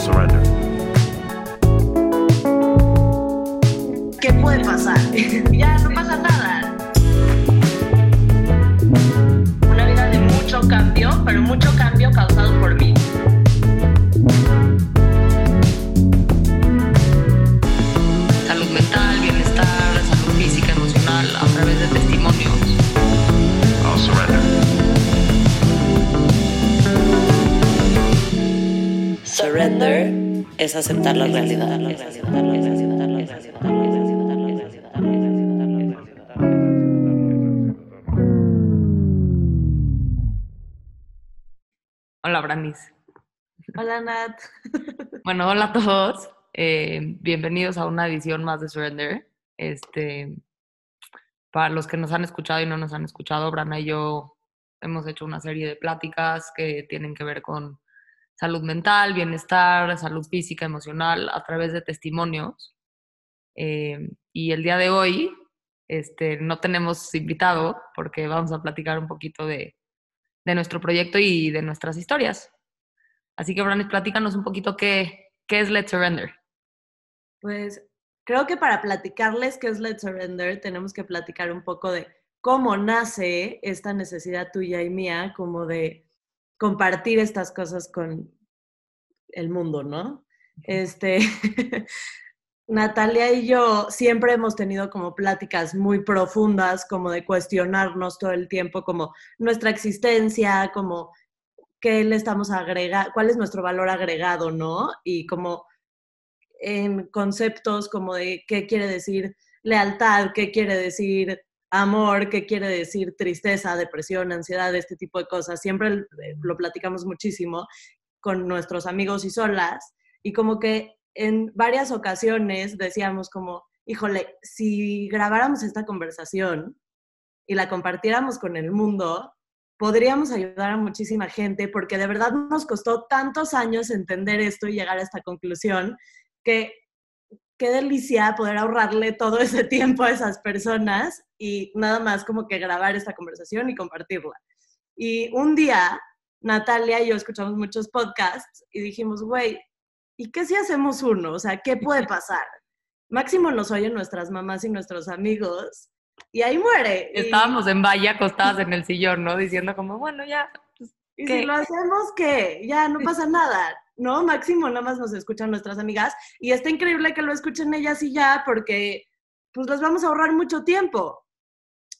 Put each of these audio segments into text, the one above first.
surrender. ¿Qué puede pasar? ya no pasa nada. Una vida de mucho cambio, pero mucho cambio causado por mí. Surrender es aceptar la realidad. Hola, Branis. Hola Nat. Bueno, hola a todos. Eh, bienvenidos a una edición más de Surrender. Este, para los que nos han escuchado y no nos han escuchado, Brana y yo hemos hecho una serie de pláticas que tienen que ver con salud mental, bienestar, salud física, emocional, a través de testimonios. Eh, y el día de hoy este, no tenemos invitado porque vamos a platicar un poquito de, de nuestro proyecto y de nuestras historias. Así que, Branis, platícanos un poquito qué, qué es Let's Surrender. Pues creo que para platicarles qué es Let's Surrender tenemos que platicar un poco de cómo nace esta necesidad tuya y mía como de compartir estas cosas con el mundo, ¿no? Este, Natalia y yo siempre hemos tenido como pláticas muy profundas, como de cuestionarnos todo el tiempo, como nuestra existencia, como qué le estamos agregando, cuál es nuestro valor agregado, ¿no? Y como en conceptos como de qué quiere decir lealtad, qué quiere decir amor, qué quiere decir tristeza, depresión, ansiedad, este tipo de cosas. Siempre lo platicamos muchísimo con nuestros amigos y solas y como que en varias ocasiones decíamos como, híjole, si grabáramos esta conversación y la compartiéramos con el mundo, podríamos ayudar a muchísima gente porque de verdad nos costó tantos años entender esto y llegar a esta conclusión que qué delicia poder ahorrarle todo ese tiempo a esas personas y nada más como que grabar esta conversación y compartirla. Y un día, Natalia y yo escuchamos muchos podcasts y dijimos, güey, ¿y qué si hacemos uno? O sea, ¿qué puede pasar? Máximo nos oyen nuestras mamás y nuestros amigos y ahí muere. Y- Estábamos en valle acostadas en el sillón, ¿no? Diciendo como, bueno, ya. pues, Y si lo hacemos, ¿qué? Ya, no pasa nada, ¿no? Máximo nada más nos escuchan nuestras amigas y está increíble que lo escuchen ellas y ya porque pues les vamos a ahorrar mucho tiempo.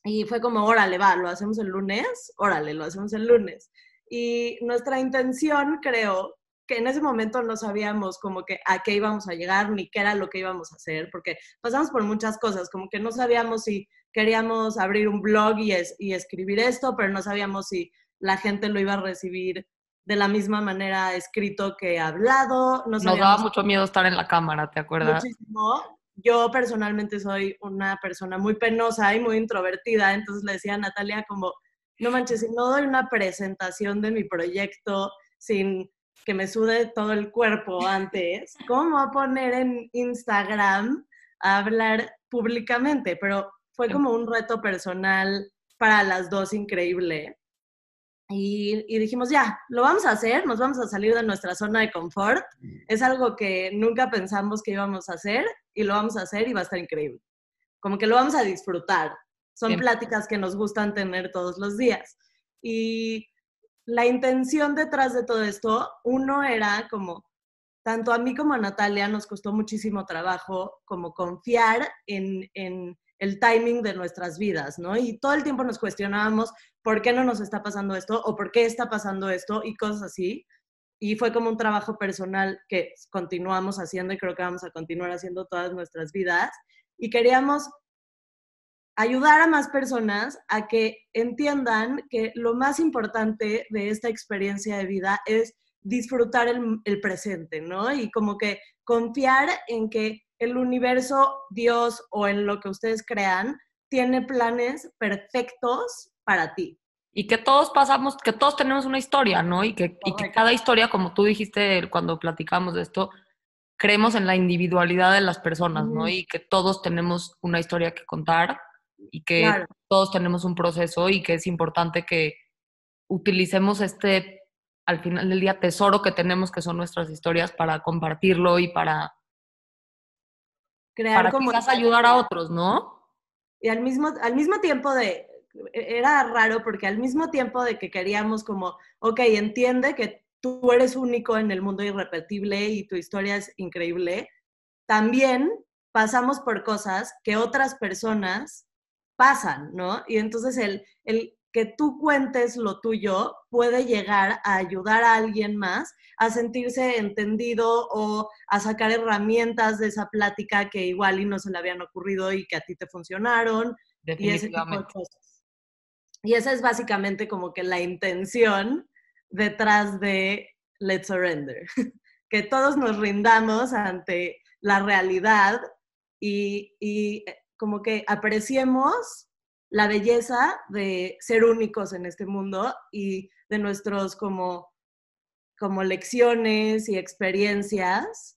Y fue como, órale, va, lo hacemos el lunes, órale, lo hacemos el lunes. Y nuestra intención, creo, que en ese momento no sabíamos como que a qué íbamos a llegar ni qué era lo que íbamos a hacer, porque pasamos por muchas cosas, como que no sabíamos si queríamos abrir un blog y, y escribir esto, pero no sabíamos si la gente lo iba a recibir de la misma manera escrito que hablado. No Nos daba mucho miedo estar en la cámara, ¿te acuerdas? muchísimo. Yo personalmente soy una persona muy penosa y muy introvertida, entonces le decía a Natalia como, no manches, si no doy una presentación de mi proyecto sin que me sude todo el cuerpo antes, ¿cómo a poner en Instagram a hablar públicamente? Pero fue Sí. como un reto personal para las dos increíble. Y, y dijimos, ya, lo vamos a hacer, nos vamos a salir de nuestra zona de confort. Es algo que nunca pensamos que íbamos a hacer y lo vamos a hacer y va a estar increíble. Como que lo vamos a disfrutar. Son pláticas que nos gustan tener todos los días. Y la intención detrás de todo esto, uno era como, tanto a mí como a Natalia nos costó muchísimo trabajo como confiar en, en el timing de nuestras vidas, ¿no? Y todo el tiempo nos cuestionábamos por qué no nos está pasando esto o por qué está pasando esto y cosas así. Y fue como un trabajo personal que continuamos haciendo y creo que vamos a continuar haciendo todas nuestras vidas. Y queríamos ayudar a más personas a que entiendan que lo más importante de esta experiencia de vida es disfrutar el, el presente, ¿no? Y como que confiar en que el universo, Dios o en lo que ustedes crean, tiene planes perfectos para ti. Y que todos pasamos, que todos tenemos una historia, ¿no? Y que, y que cada historia, como tú dijiste cuando platicamos de esto, creemos en la individualidad de las personas, ¿no? Y que todos tenemos una historia que contar y que Claro. todos tenemos un proceso y que es importante que utilicemos este al final del día tesoro que tenemos que son nuestras historias para compartirlo y para, Crear para como quizás ayudar a otros, ¿no? Y al mismo, al mismo tiempo de, era raro porque al mismo tiempo de que queríamos como, ok, entiende que tú eres único en el mundo irrepetible y tu historia es increíble, también pasamos por cosas que otras personas pasan, ¿no? Y entonces el, el que tú cuentes lo tuyo puede llegar a ayudar a alguien más a sentirse entendido o a sacar herramientas de esa plática que igual y no se le habían ocurrido y que a ti te funcionaron y ese tipo de Definitivamente. cosas. Y esa es básicamente como que la intención detrás de Let's Surrender, que todos nos rindamos ante la realidad y, y eh, como que apreciemos la belleza de ser únicos en este mundo y de nuestros como, como lecciones y experiencias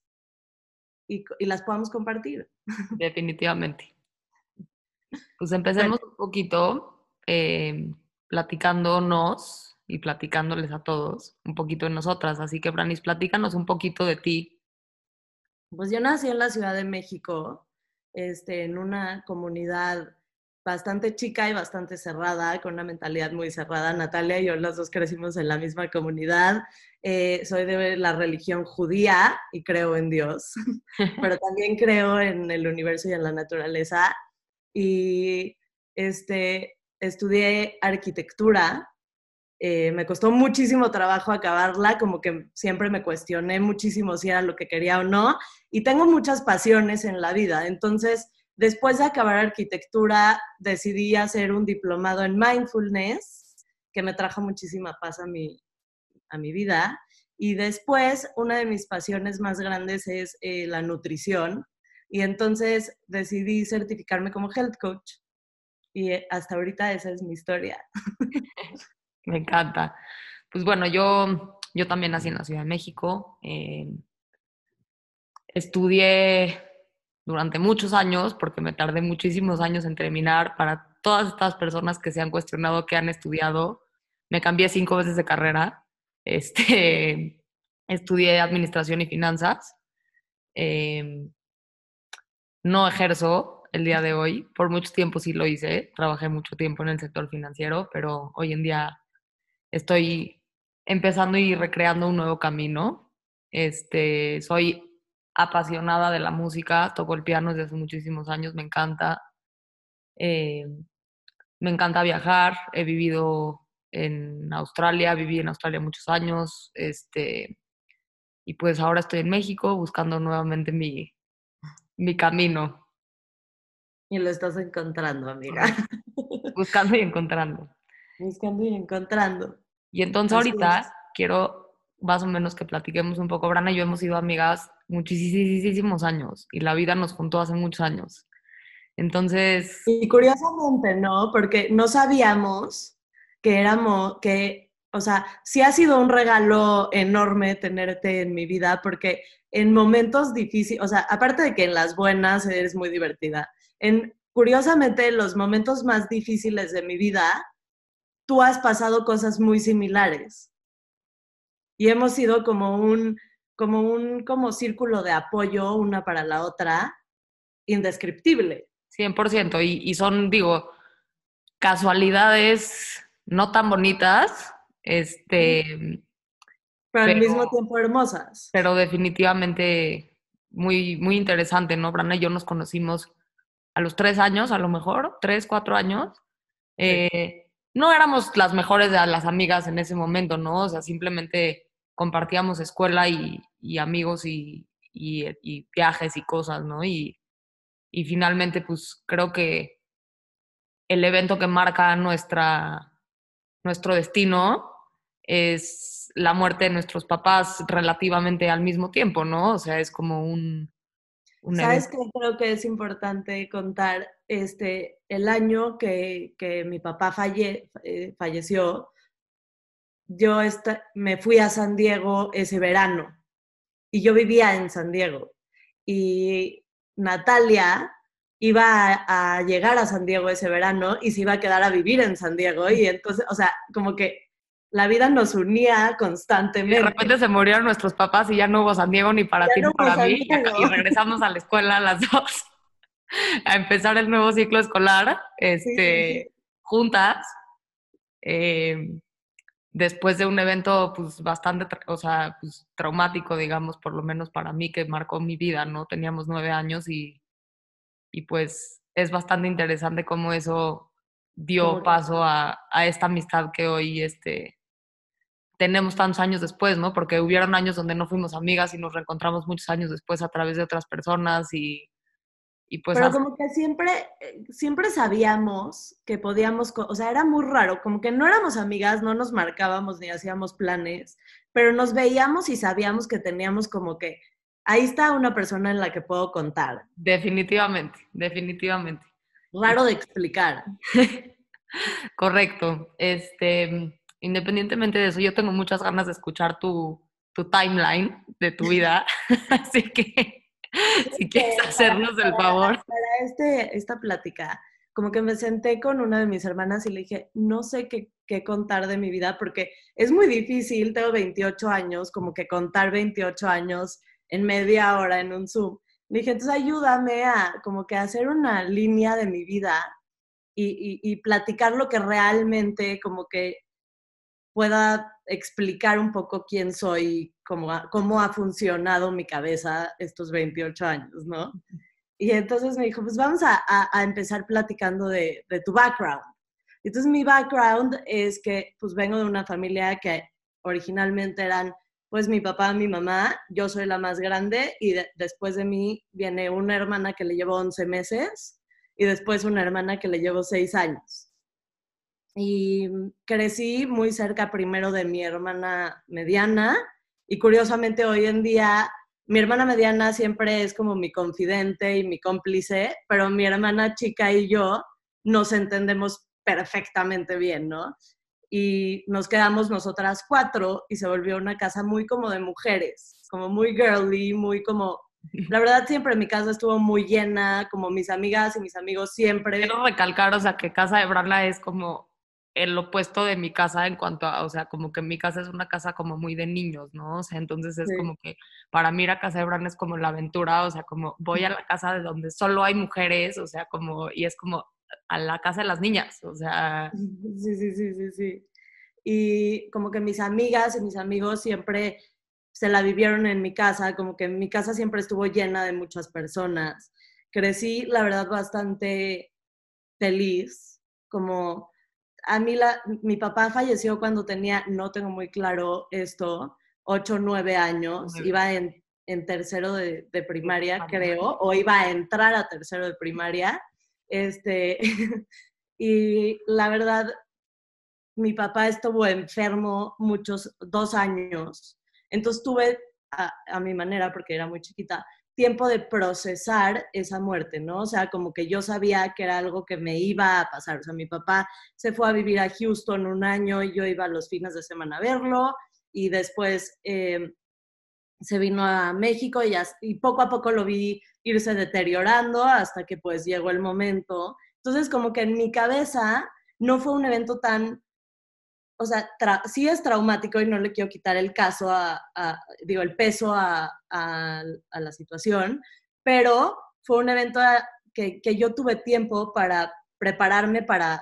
y, y las podamos compartir. Definitivamente. Pues empecemos un poquito eh, platicándonos y platicándoles a todos un poquito de nosotras. Así que, Branis, platícanos un poquito de ti. Pues yo nací en la Ciudad de México, este, en una comunidad bastante chica y bastante cerrada, con una mentalidad muy cerrada. Natalia y yo las dos crecimos en la misma comunidad. Eh, soy de la religión judía y creo en Dios, pero también creo en el universo y en la naturaleza. Y este, estudié arquitectura. Eh, me costó muchísimo trabajo acabarla, como que siempre me cuestioné muchísimo si era lo que quería o no. Y tengo muchas pasiones en la vida. Entonces, después de acabar arquitectura, decidí hacer un diplomado en mindfulness, que me trajo muchísima paz a mi, a mi vida. Y después, una de mis pasiones más grandes es eh, la nutrición. Y entonces decidí certificarme como health coach. Y eh, hasta ahorita esa es mi historia. Me encanta. Pues bueno, yo, yo también nací en la Ciudad de México. eh, estudié durante muchos años, porque me tardé muchísimos años en terminar. Para todas estas personas que se han cuestionado que han estudiado, me cambié cinco veces de carrera. Este, estudié administración y finanzas. Eh, no ejerzo el día de hoy. Por mucho tiempo sí lo hice. Trabajé mucho tiempo en el sector financiero, pero hoy en día estoy empezando y recreando un nuevo camino. Este, soy apasionada de la música, toco el piano desde hace muchísimos años, me encanta. Eh, me encanta viajar, he vivido en Australia, viví en Australia muchos años, este, y pues ahora estoy en México buscando nuevamente mi, mi camino, Y lo estás encontrando, amiga. buscando y encontrando. Buscando y encontrando. Y entonces Así ahorita es. quiero más o menos que platiquemos un poco. Brana y yo hemos sido amigas muchísimos años y la vida nos juntó hace muchos años. Entonces, Y curiosamente, ¿no? Porque no sabíamos que éramos, que, o sea, sí ha sido un regalo enorme tenerte en mi vida, porque en momentos difíciles, o sea, aparte de que en las buenas eres muy divertida, en, curiosamente, en los momentos más difíciles de mi vida, tú has pasado cosas muy similares. Y hemos sido como un, como un, como círculo de apoyo una para la otra, indescriptible. 100%. Y, y son, digo, casualidades no tan bonitas, este, pero, al mismo tiempo hermosas. pero definitivamente muy, muy interesante, ¿no? Brana y yo nos conocimos a los tres años, a lo mejor, tres, cuatro años. Eh, no éramos las mejores de las amigas en ese momento, ¿no? O sea, simplemente compartíamos escuela y, y amigos y, y- y viajes y cosas, ¿no? Y, y finalmente, pues creo que el evento que marca nuestra, nuestro destino es la muerte de nuestros papás relativamente al mismo tiempo, ¿no? O sea, es como un... un ¿Sabes qué creo que es importante contar? Este, el año que, que mi papá falle, eh, falleció, yo esta- me fui a San Diego ese verano y yo vivía en San Diego. Y Natalia iba a, a llegar a San Diego ese verano y se iba a quedar a vivir en San Diego. Y entonces, o sea, como que la vida nos unía Y constantemente. de repente se murieron nuestros papás y ya no hubo San Diego ni para Ya ti no ni para San mí. Y, Diego. y regresamos a la escuela las dos a empezar el nuevo ciclo escolar este, juntas. eh, después de un evento pues bastante, o sea, pues, traumático, digamos, por lo menos para mí, que marcó mi vida, ¿no? Teníamos nueve años y, y pues es bastante interesante cómo eso dio paso a, a esta amistad que hoy este, tenemos tantos años después, ¿no? Porque hubieron años donde no fuimos amigas y nos reencontramos muchos años después a través de otras personas y, y pues Pero así- como que siempre, eh, siempre sabíamos que podíamos, o sea, era muy raro, como que no éramos amigas, no nos marcábamos ni hacíamos planes, pero nos veíamos y sabíamos que teníamos como que, ahí está una persona en la que puedo contar. definitivamente, definitivamente. Raro de explicar. Correcto. Este, independientemente de eso, yo tengo muchas ganas de escuchar tu, tu timeline de tu vida. Así que si quieres para- hacernos el para- favor. Para este, esta plática, como que me senté con una de mis hermanas y le dije, no sé qué, qué contar de mi vida porque es muy difícil, tengo 28 años, como que contar 28 años en media hora en un Zoom. Le dije, entonces ayúdame a como que hacer una línea de mi vida y, y- y platicar lo que realmente como que pueda explicar un poco quién soy, cómo ha, cómo ha funcionado mi cabeza estos 28 años, ¿no? Y entonces me dijo, pues vamos a, a- a empezar platicando de, de tu background. Entonces mi background es que pues vengo de una familia que originalmente eran pues mi papá, mi mamá, yo soy la más grande y de- después de mí viene una hermana que le llevo 11 meses y después una hermana que le llevo 6 años. Y crecí muy cerca primero de mi hermana mediana y curiosamente hoy en día mi hermana mediana siempre es como mi confidente y mi cómplice, pero mi hermana chica y yo nos entendemos perfectamente bien, ¿no? Y nos quedamos nosotras cuatro y se volvió una casa muy como de mujeres, como muy girly, muy como... La verdad siempre mi casa estuvo muy llena, como mis amigas y mis amigos siempre. Quiero recalcar, o sea, que casa de Brana es como el opuesto de mi casa en cuanto a, o sea, como que mi casa es una casa como muy de niños, ¿no? O sea, entonces es Sí. como que para mí ir a casa de Brana es como la aventura, o sea, como voy a la casa de donde solo hay mujeres, o sea, como, y es como a la casa de las niñas, o sea, Sí, sí, sí, sí, sí. Y como que mis amigas y mis amigos siempre se la vivieron en mi casa, como que mi casa siempre estuvo llena de muchas personas. Crecí, la verdad, bastante feliz, como a mí la, mi papá falleció cuando tenía, no tengo muy claro esto, 8 o 9 años, iba en, en tercero de, de primaria, primaria. creo, o iba a entrar a tercero de primaria. Este, y la verdad, mi papá estuvo enfermo muchos, dos años. Entonces tuve, a, a mi manera, porque era muy chiquita, tiempo de procesar esa muerte, ¿no? O sea, como que yo sabía que era algo que me iba a pasar. O sea, mi papá se fue a vivir a Houston un año y yo iba los fines de semana a verlo y después eh, se vino a México y, y poco a poco lo vi irse deteriorando hasta que pues llegó el momento. Entonces, como que en mi cabeza no fue un evento tan o sea, sí es traumático y no le quiero quitar el caso, a, a- digo, el peso a, la situación, pero fue un evento que yo tuve tiempo para prepararme para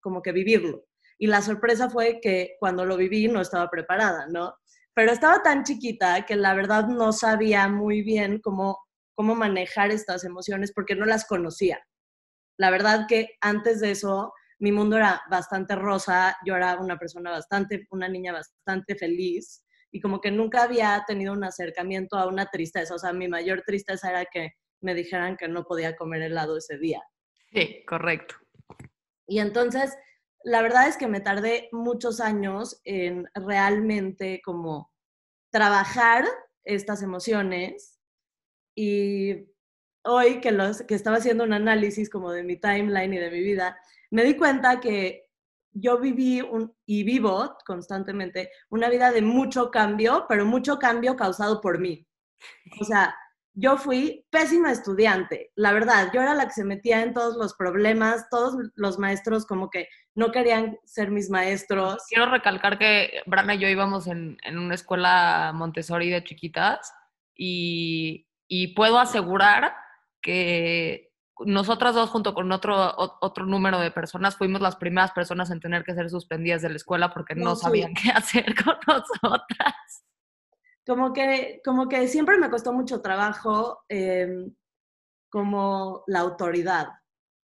como que vivirlo. Y la sorpresa fue que cuando lo viví no estaba preparada, ¿no? Pero estaba tan chiquita que la verdad no sabía muy bien cómo, cómo manejar estas emociones porque no las conocía. La verdad que antes de eso mi mundo era bastante rosa, yo era una persona bastante, una niña bastante feliz y como que nunca había tenido un acercamiento a una tristeza, o sea, mi mayor tristeza era que me dijeran que no podía comer helado ese día. sí, correcto. Y entonces, la verdad es que me tardé muchos años en realmente como trabajar estas emociones y hoy que, los, que estaba haciendo un análisis como de mi timeline y de mi vida, me di cuenta que yo viví un, y vivo constantemente una vida de mucho cambio, pero mucho cambio causado por mí. O sea, yo fui pésima estudiante, la verdad, yo era la que se metía en todos los problemas, todos los maestros como que no querían ser mis maestros. Quiero recalcar que Brana y yo íbamos en, en una escuela Montessori de chiquitas y, y puedo asegurar que nosotras dos junto con otro, otro número de personas fuimos las primeras personas en tener que ser suspendidas de la escuela porque no, No, sí. sabían qué hacer con nosotras. Como que, como que siempre me costó mucho trabajo eh, como la autoridad,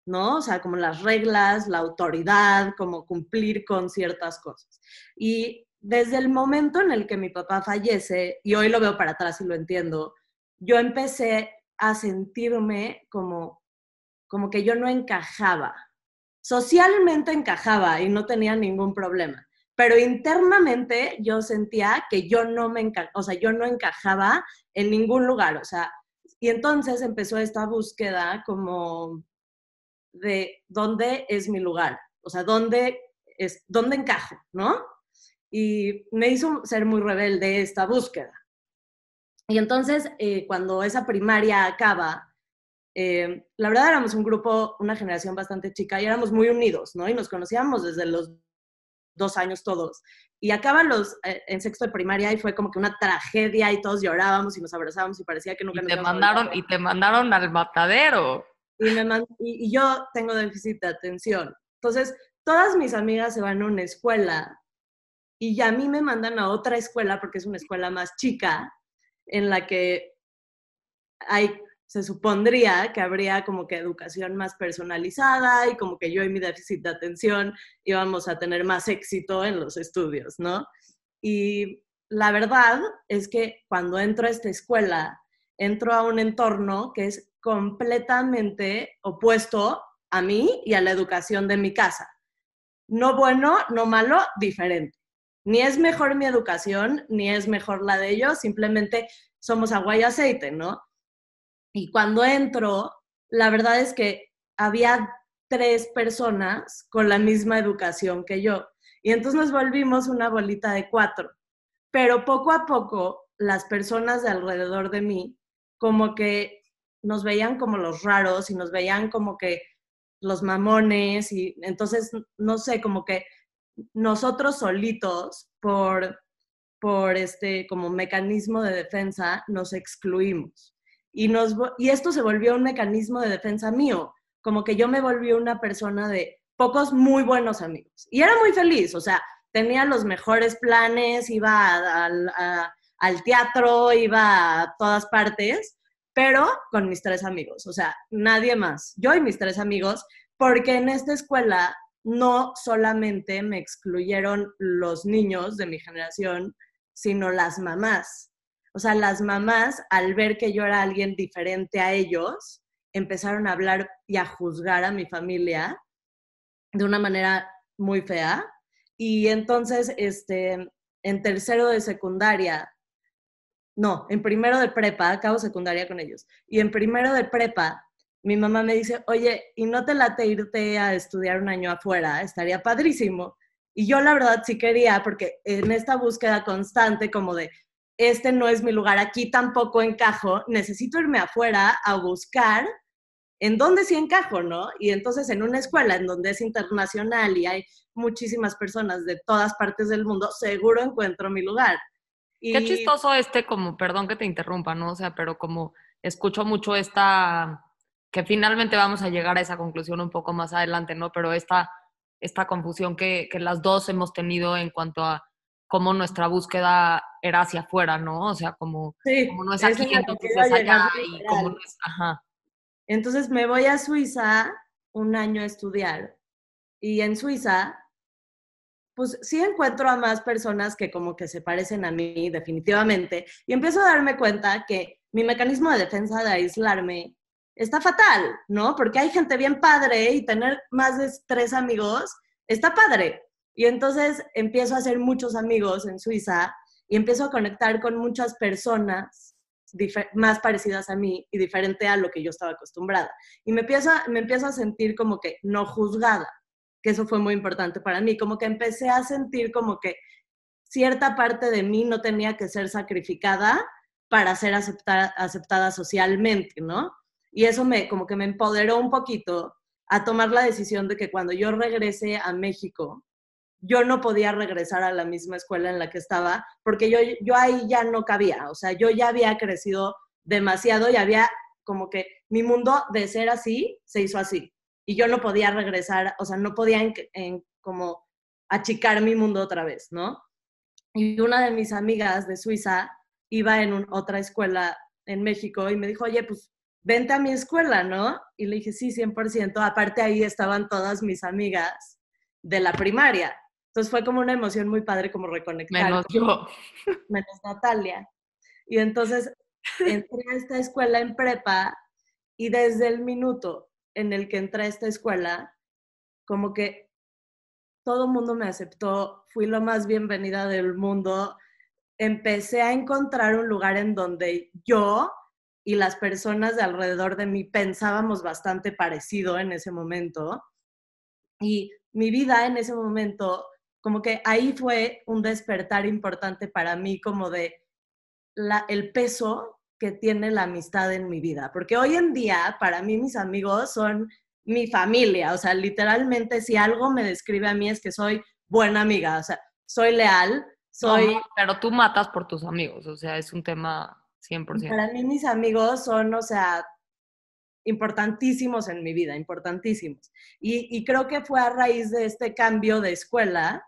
¿no? O sea, como las reglas, la autoridad, como cumplir con ciertas cosas. Y desde el momento en el que mi papá fallece, y hoy lo veo para atrás y lo entiendo, yo empecé a sentirme como, como que yo no encajaba. Socialmente encajaba y no tenía ningún problema, pero internamente yo sentía que yo no me enca o sea, yo no encajaba en ningún lugar, o sea, y entonces empezó esta búsqueda como de dónde es mi lugar, o sea, dónde es dónde encajo, ¿no? Y me hizo ser muy rebelde esta búsqueda. Y entonces, eh, cuando esa primaria acaba, eh, la verdad éramos un grupo, una generación bastante chica y éramos muy unidos, ¿no? Y nos conocíamos desde los dos años todos. Y acaban los, eh, en sexto de primaria y fue como que una tragedia y todos llorábamos y nos abrazábamos y parecía que nunca Y nos te mandaron, a y te mandaron al matadero. y, me man- y, y yo tengo déficit de atención. Entonces, todas mis amigas se van a una escuela y ya a mí me mandan a otra escuela porque es una escuela más chica en la que hay, se supondría que habría como que educación más personalizada y como que yo y mi déficit de atención íbamos a tener más éxito en los estudios, ¿no? Y la verdad es que cuando entro a esta escuela, entro a un entorno que es completamente opuesto a mí y a la educación de mi casa. No bueno, no malo, diferente. Ni es mejor mi educación, ni es mejor la de ellos, simplemente somos agua y aceite, ¿no? Y cuando entro, la verdad es que había tres personas con la misma educación que yo. Y entonces nos volvimos una bolita de cuatro. Pero poco a poco, las personas de alrededor de mí, como que nos veían como los raros y nos veían como que los mamones y entonces, no sé, como que nosotros solitos, por, por este como mecanismo de defensa, nos excluimos. Y, esto se volvió un mecanismo de defensa mío, como que yo me volví una persona de pocos muy buenos amigos. Y era muy feliz, o sea, tenía los mejores planes, iba a- al teatro, iba a todas partes, pero con mis tres amigos, o sea, nadie más, yo y mis tres amigos, porque en esta escuela no solamente me excluyeron los niños de mi generación, sino las mamás. O sea, las mamás, al ver que yo era alguien diferente a ellos, empezaron a hablar y a juzgar a mi familia de una manera muy fea. Y entonces, este, en tercero de secundaria, no, en primero de prepa, acabo secundaria con ellos, y en primero de prepa, mi mamá me dice, oye, ¿y no te late irte a estudiar un año afuera? Estaría padrísimo. Y yo la verdad sí quería, porque en esta búsqueda constante como de, este no es mi lugar, aquí tampoco encajo, necesito irme afuera a buscar en dónde sí encajo, ¿no? Y entonces en una escuela en donde es internacional y hay muchísimas personas de todas partes del mundo, seguro encuentro mi lugar. Y Qué chistoso este, como, perdón que te interrumpa, ¿no? O sea, pero como escucho mucho esta, que finalmente vamos a llegar a esa conclusión un poco más adelante, ¿no? Pero esta, esta confusión que, que las dos hemos tenido en cuanto a cómo nuestra búsqueda era hacia afuera, ¿no? O sea, como, sí, como no es aquí, entonces es allá y como no es, ajá. Entonces me voy a Suiza un año a estudiar y en Suiza, pues sí encuentro a más personas que como que se parecen a mí definitivamente y empiezo a darme cuenta que mi mecanismo de defensa de aislarme está fatal, ¿no? Porque hay gente bien padre y tener más de tres amigos está padre. Y entonces empiezo a hacer muchos amigos en Suiza y empiezo a conectar con muchas personas más parecidas a mí y diferente a lo que yo estaba acostumbrada. Y me empiezo, a- me empiezo a sentir como que no juzgada, que eso fue muy importante para mí, como que empecé a sentir como que cierta parte de mí no tenía que ser sacrificada para ser aceptada socialmente, ¿no? Y eso me, como que me empoderó un poquito a tomar la decisión de que cuando yo regrese a México, yo no podía regresar a la misma escuela en la que estaba, porque yo, yo ahí ya no cabía, o sea, yo ya había crecido demasiado y había como que mi mundo de ser así se hizo así. Y yo no podía regresar, o sea, no podía en, como achicar mi mundo otra vez, ¿no? Y una de mis amigas de Suiza iba en otra escuela en México y me dijo, oye, pues vente a mi escuela, ¿no? Y le dije, sí, 100%. Aparte ahí estaban todas mis amigas de la primaria. Entonces fue como una emoción muy padre como reconectar. Menos yo. Menos Natalia. Y entonces entré a esta escuela en prepa y desde el minuto en el que entré a esta escuela, como que todo el mundo me aceptó, fui lo más bienvenida del mundo, empecé a encontrar un lugar en donde yo y las personas de alrededor de mí pensábamos bastante parecido en ese momento. Y mi vida en ese momento, como que ahí fue un despertar importante para mí, como de la, el peso que tiene la amistad en mi vida. Porque hoy en día, para mí, mis amigos son mi familia. O sea, literalmente, si algo me describe a mí es que soy buena amiga. O sea, soy leal, soy... pero tú matas por tus amigos. O sea, es un tema 100%. Para mí mis amigos son, o sea, importantísimos en mi vida, importantísimos. Y, creo que fue a raíz de este cambio de escuela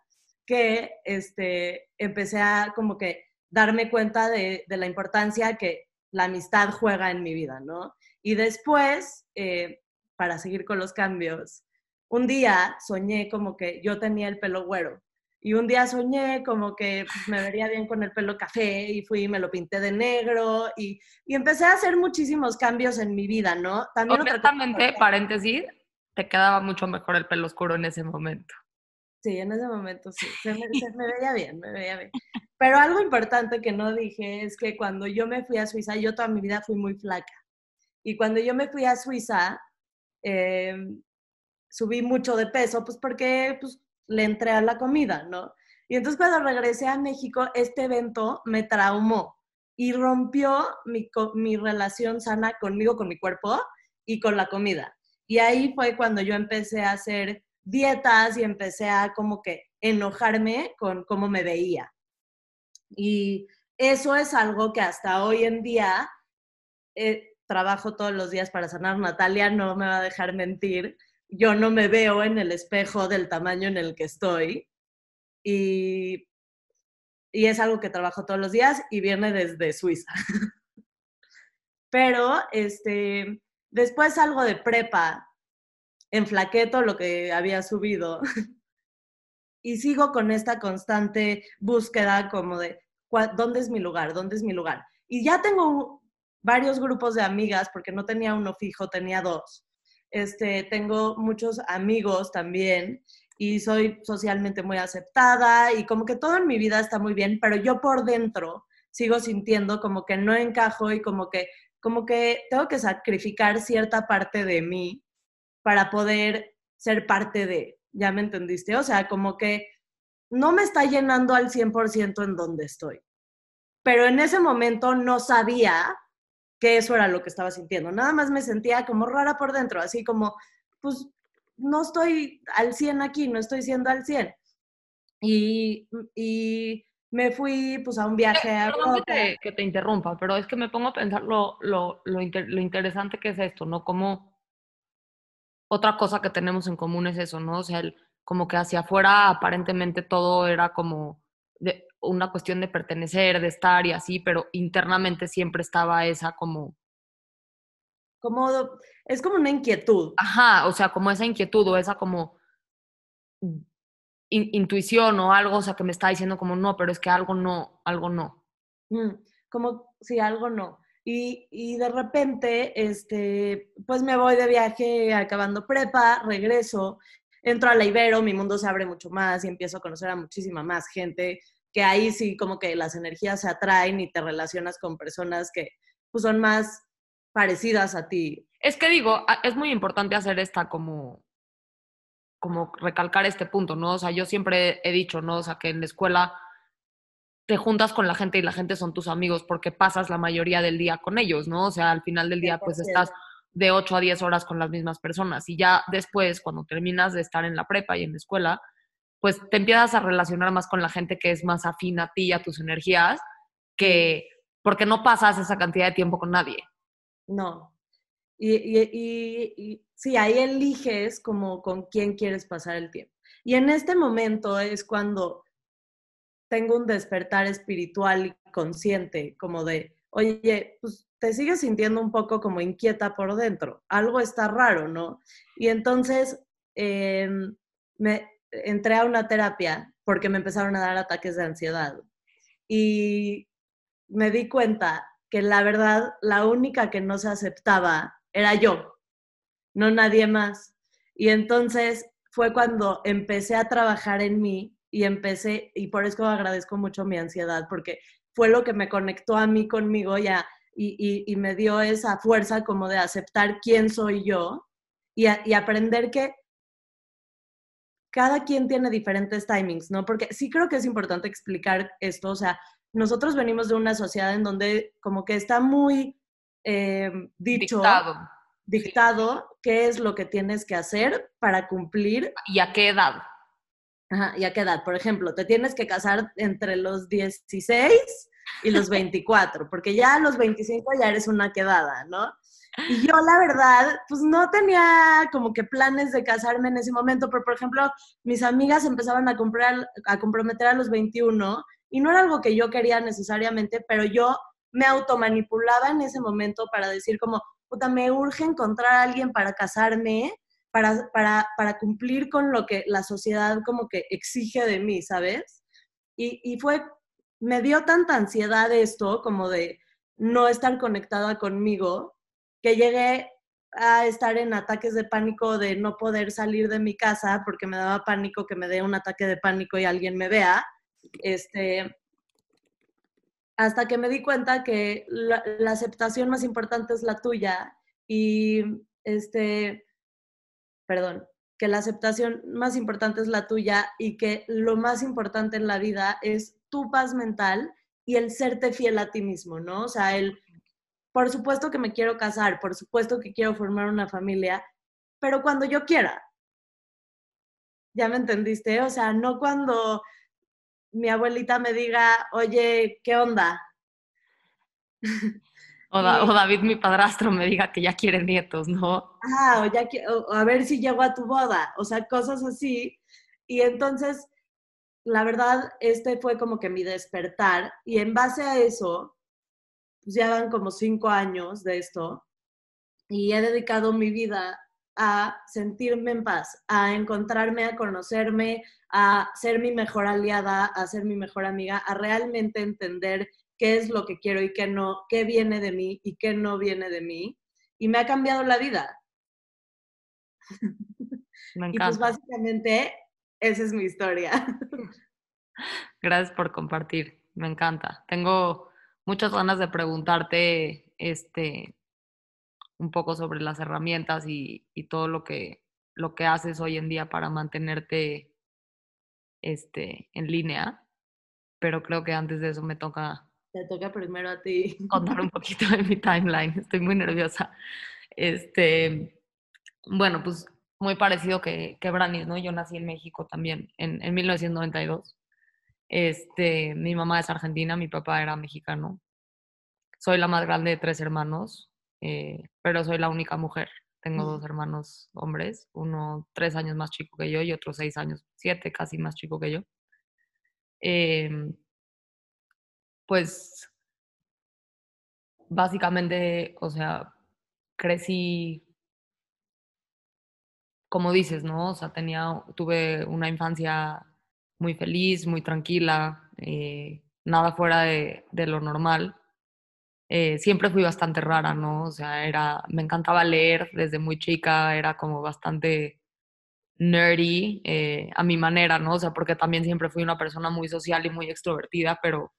que este, empecé a como que darme cuenta de, la importancia que la amistad juega en mi vida, ¿no? Y después, eh, para seguir con los cambios, un día soñé como que yo tenía el pelo güero y un día soñé como que pues, me vería bien con el pelo café y fui y me lo pinté de negro y, y empecé a hacer muchísimos cambios en mi vida, ¿no? También Honestamente, paréntesis, te quedaba mucho mejor el pelo oscuro en ese momento. Sí, en ese momento sí, se me, veía bien, me veía bien. Pero algo importante que no dije es que cuando yo me fui a Suiza, yo toda mi vida fui muy flaca. Y cuando yo me fui a Suiza, em, subí mucho de peso, pues porque pues, le entré a la comida, ¿no? Y entonces cuando regresé a México, este evento me traumó y rompió mi, mi relación sana conmigo, con mi cuerpo y con la comida. Y ahí fue cuando yo empecé a hacer dietas y empecé a como que enojarme con cómo me veía. Y eso es algo que hasta hoy en día eh, trabajo todos los días para sanar. Natalia no me va a dejar mentir yo no me veo en el espejo del tamaño en el que estoy y, y es algo que trabajo todos los días y viene desde Suiza. Pero este, después algo de prepa, enflaqué todo lo que había subido y sigo con esta constante búsqueda como de dónde es mi lugar, dónde es mi lugar. Y ya tengo varios grupos de amigas, porque no tenía uno fijo, tenía dos. Este, tengo muchos amigos también y soy socialmente muy aceptada y como que todo en mi vida está muy bien, pero yo por dentro sigo sintiendo como que no encajo y como que, como que tengo que sacrificar cierta parte de mí para poder ser parte de, ¿ya me entendiste? O sea, como que no me está llenando al 100% en donde estoy. Pero en ese momento no sabía que eso era lo que estaba sintiendo. Nada más me sentía como rara por dentro, así como, pues no estoy al 100 aquí, no estoy siendo al 100. Y, y me fui pues a un viaje a que te, que te, interrumpa, pero es que me pongo a pensar lo, lo, lo, lo, interesante que es esto, ¿no? Como otra cosa que tenemos en común es eso, ¿no? O sea, el, como que hacia afuera aparentemente todo era como de, una cuestión de pertenecer, de estar y así, pero internamente siempre estaba esa como... Como, es como una inquietud. Ajá, o sea, como esa inquietud o esa como intuición o algo, o sea, que me está diciendo como no, pero es que algo no, algo no. Mm, como si algo no. Y, y, de repente, este, pues me voy de viaje acabando prepa, regreso, entro a la Ibero, mi mundo se abre mucho más y empiezo a conocer a muchísima más gente, que ahí sí como que las energías se atraen y te relacionas con personas que pues, son más parecidas a ti. Es que digo, es muy importante hacer esta como, como recalcar este punto, ¿no? O sea, yo siempre he dicho, ¿no? O sea, que en la escuela te juntas con la gente y la gente son tus amigos porque pasas la mayoría del día con ellos, ¿no? O sea, al final del día pues 100%. estás de 8 a 10 horas con las mismas personas y ya después, cuando terminas de estar en la prepa y en la escuela, pues te empiezas a relacionar más con la gente que es más afín a ti y a tus energías, que porque no pasas esa cantidad de tiempo con nadie. No. Y, y- y- y sí, ahí eliges como con quién quieres pasar el tiempo. Y en este momento es cuando tengo un despertar espiritual y consciente, como de, oye, pues te sigues sintiendo un poco como inquieta por dentro, algo está raro, ¿no? Y entonces em, me entré a una terapia porque me empezaron a dar ataques de ansiedad. Y me di cuenta que la verdad, la única que no se aceptaba era yo, no nadie más. Y entonces fue cuando empecé a trabajar en mí y empecé, y por eso agradezco mucho mi ansiedad, porque fue lo que me conectó a mí conmigo ya, y, y- y me dio esa fuerza como de aceptar quién soy yo y, a- y aprender que cada quien tiene diferentes timings, ¿no? Porque sí creo que es importante explicar esto, o sea, nosotros venimos de una sociedad en donde como que está muy eh, dicho, Dictado. dictado, qué es lo que tienes que hacer para cumplir ¿Y a qué edad? Ajá, ¿y? Por ejemplo, te tienes que casar entre los 16 y los 24, porque ya a los 25 ya eres una quedada, ¿no? Y yo, la verdad, pues no tenía como que planes de casarme en ese momento, pero por ejemplo, mis amigas empezaban a, comprar, a comprometer a los 21 y no era algo que yo quería necesariamente, pero yo me automanipulaba en ese momento para decir como, puta, me urge encontrar a alguien para casarme, para, para, para cumplir con lo que la sociedad como que exige de mí, ¿sabes? Y, y fue, me dio tanta ansiedad esto como de no estar conectada conmigo, que llegué a estar en ataques de pánico de no poder salir de mi casa porque me daba pánico que me dé un ataque de pánico y alguien me vea. Este, hasta que me di cuenta que la, la aceptación más importante es la tuya y este, perdón, que la aceptación más importante es la tuya y que lo más importante en la vida es tu paz mental y el serte fiel a ti mismo, ¿no? O sea, el, por supuesto que me quiero casar, por supuesto que quiero formar una familia, pero cuando yo quiera. ¿Ya me entendiste? O sea, no cuando mi abuelita me diga, oye, ¿qué onda? O, Da- o David, mi padrastro, me diga que ya quiere nietos, ¿no? ah, o, ya, o a ver si llego a tu boda, o sea, cosas así. Y entonces, la verdad, este fue como que mi despertar y en base a eso, pues ya van como cinco años de esto y he dedicado mi vida a sentirme en paz, a encontrarme, a conocerme, a ser mi mejor aliada, a ser mi mejor amiga, a realmente entender qué es lo que quiero y qué no, qué viene de mí y qué no viene de mí. Y me ha cambiado la vida. Me Y pues encanta. básicamente esa es mi historia. Gracias por compartir. Me encanta. Tengo muchas ganas de preguntarte este un poco sobre las herramientas y, y todo lo que, lo que haces hoy en día para mantenerte este, en línea. Pero creo que antes de eso me toca Te toca primero a ti. contar un poquito de mi timeline. Estoy muy nerviosa. Este, bueno, pues muy parecido que, que Branis, ¿no? Yo nací en México también, en, en 1992. Este, mi mamá es argentina, mi papá era mexicano. Soy la más grande de tres hermanos, eh, pero soy la única mujer. Tengo dos hermanos hombres, uno tres años más chico que yo y otro seis años, siete casi más chico que yo. Em, pues básicamente, o sea, crecí, como dices, ¿no? O sea, tenía, tuve una infancia muy feliz, muy tranquila, eh, nada fuera de, lo normal. Eh, siempre fui bastante rara, ¿no? O sea, era, me encantaba leer desde muy chica, era como bastante nerdy eh, a mi manera, ¿no? O sea, porque también siempre fui una persona muy social y muy extrovertida, pero,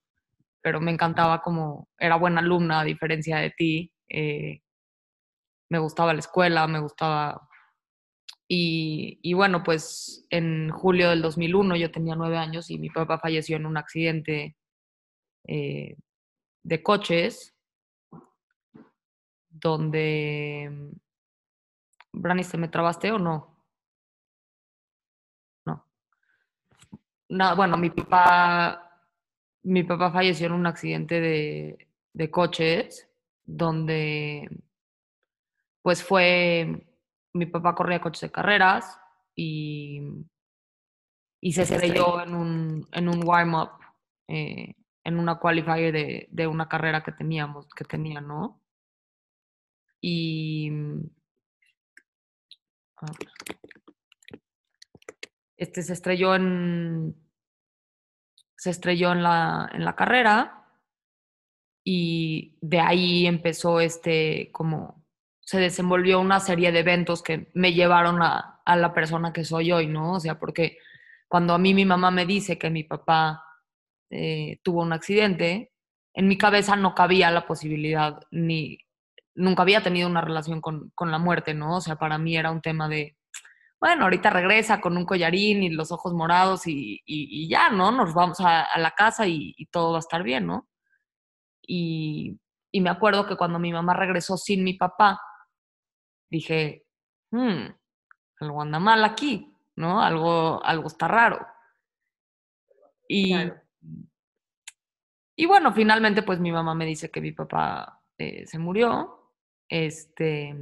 pero me encantaba como, era buena alumna a diferencia de ti. eh, me gustaba la escuela, me gustaba... Y, y bueno, pues en julio del 2001 yo tenía nueve años y mi papá falleció en un accidente eh, de coches donde... Brani, ¿te me trabaste o no? No. No, bueno, mi papá, mi papá falleció en un accidente de, de coches donde pues fue, mi papá corría coches de carreras y, y se estrelló en un, en un warm-up, eh, en una qualifier de, de, una carrera que teníamos, que tenía, ¿no? Y este se estrelló en se estrelló en la, en la carrera y de ahí empezó este como se desenvolvió una serie de eventos que me llevaron a, a, la persona que soy hoy, ¿no? O sea, porque cuando a mí mi mamá me dice que mi papá eh, tuvo un accidente, en mi cabeza no cabía la posibilidad, ni nunca había tenido una relación con, con la muerte, ¿no? O sea, para mí era un tema de, bueno, ahorita regresa con un collarín y los ojos morados y, y, y ya, ¿no? Nos vamos a, a la casa y, y, todo va a estar bien, ¿no? Y, y me acuerdo que cuando mi mamá regresó sin mi papá, dije, hmm, algo anda mal aquí, ¿no? Algo, algo está raro. Y, claro. y bueno, finalmente pues mi mamá me dice que mi papá eh, se murió, este,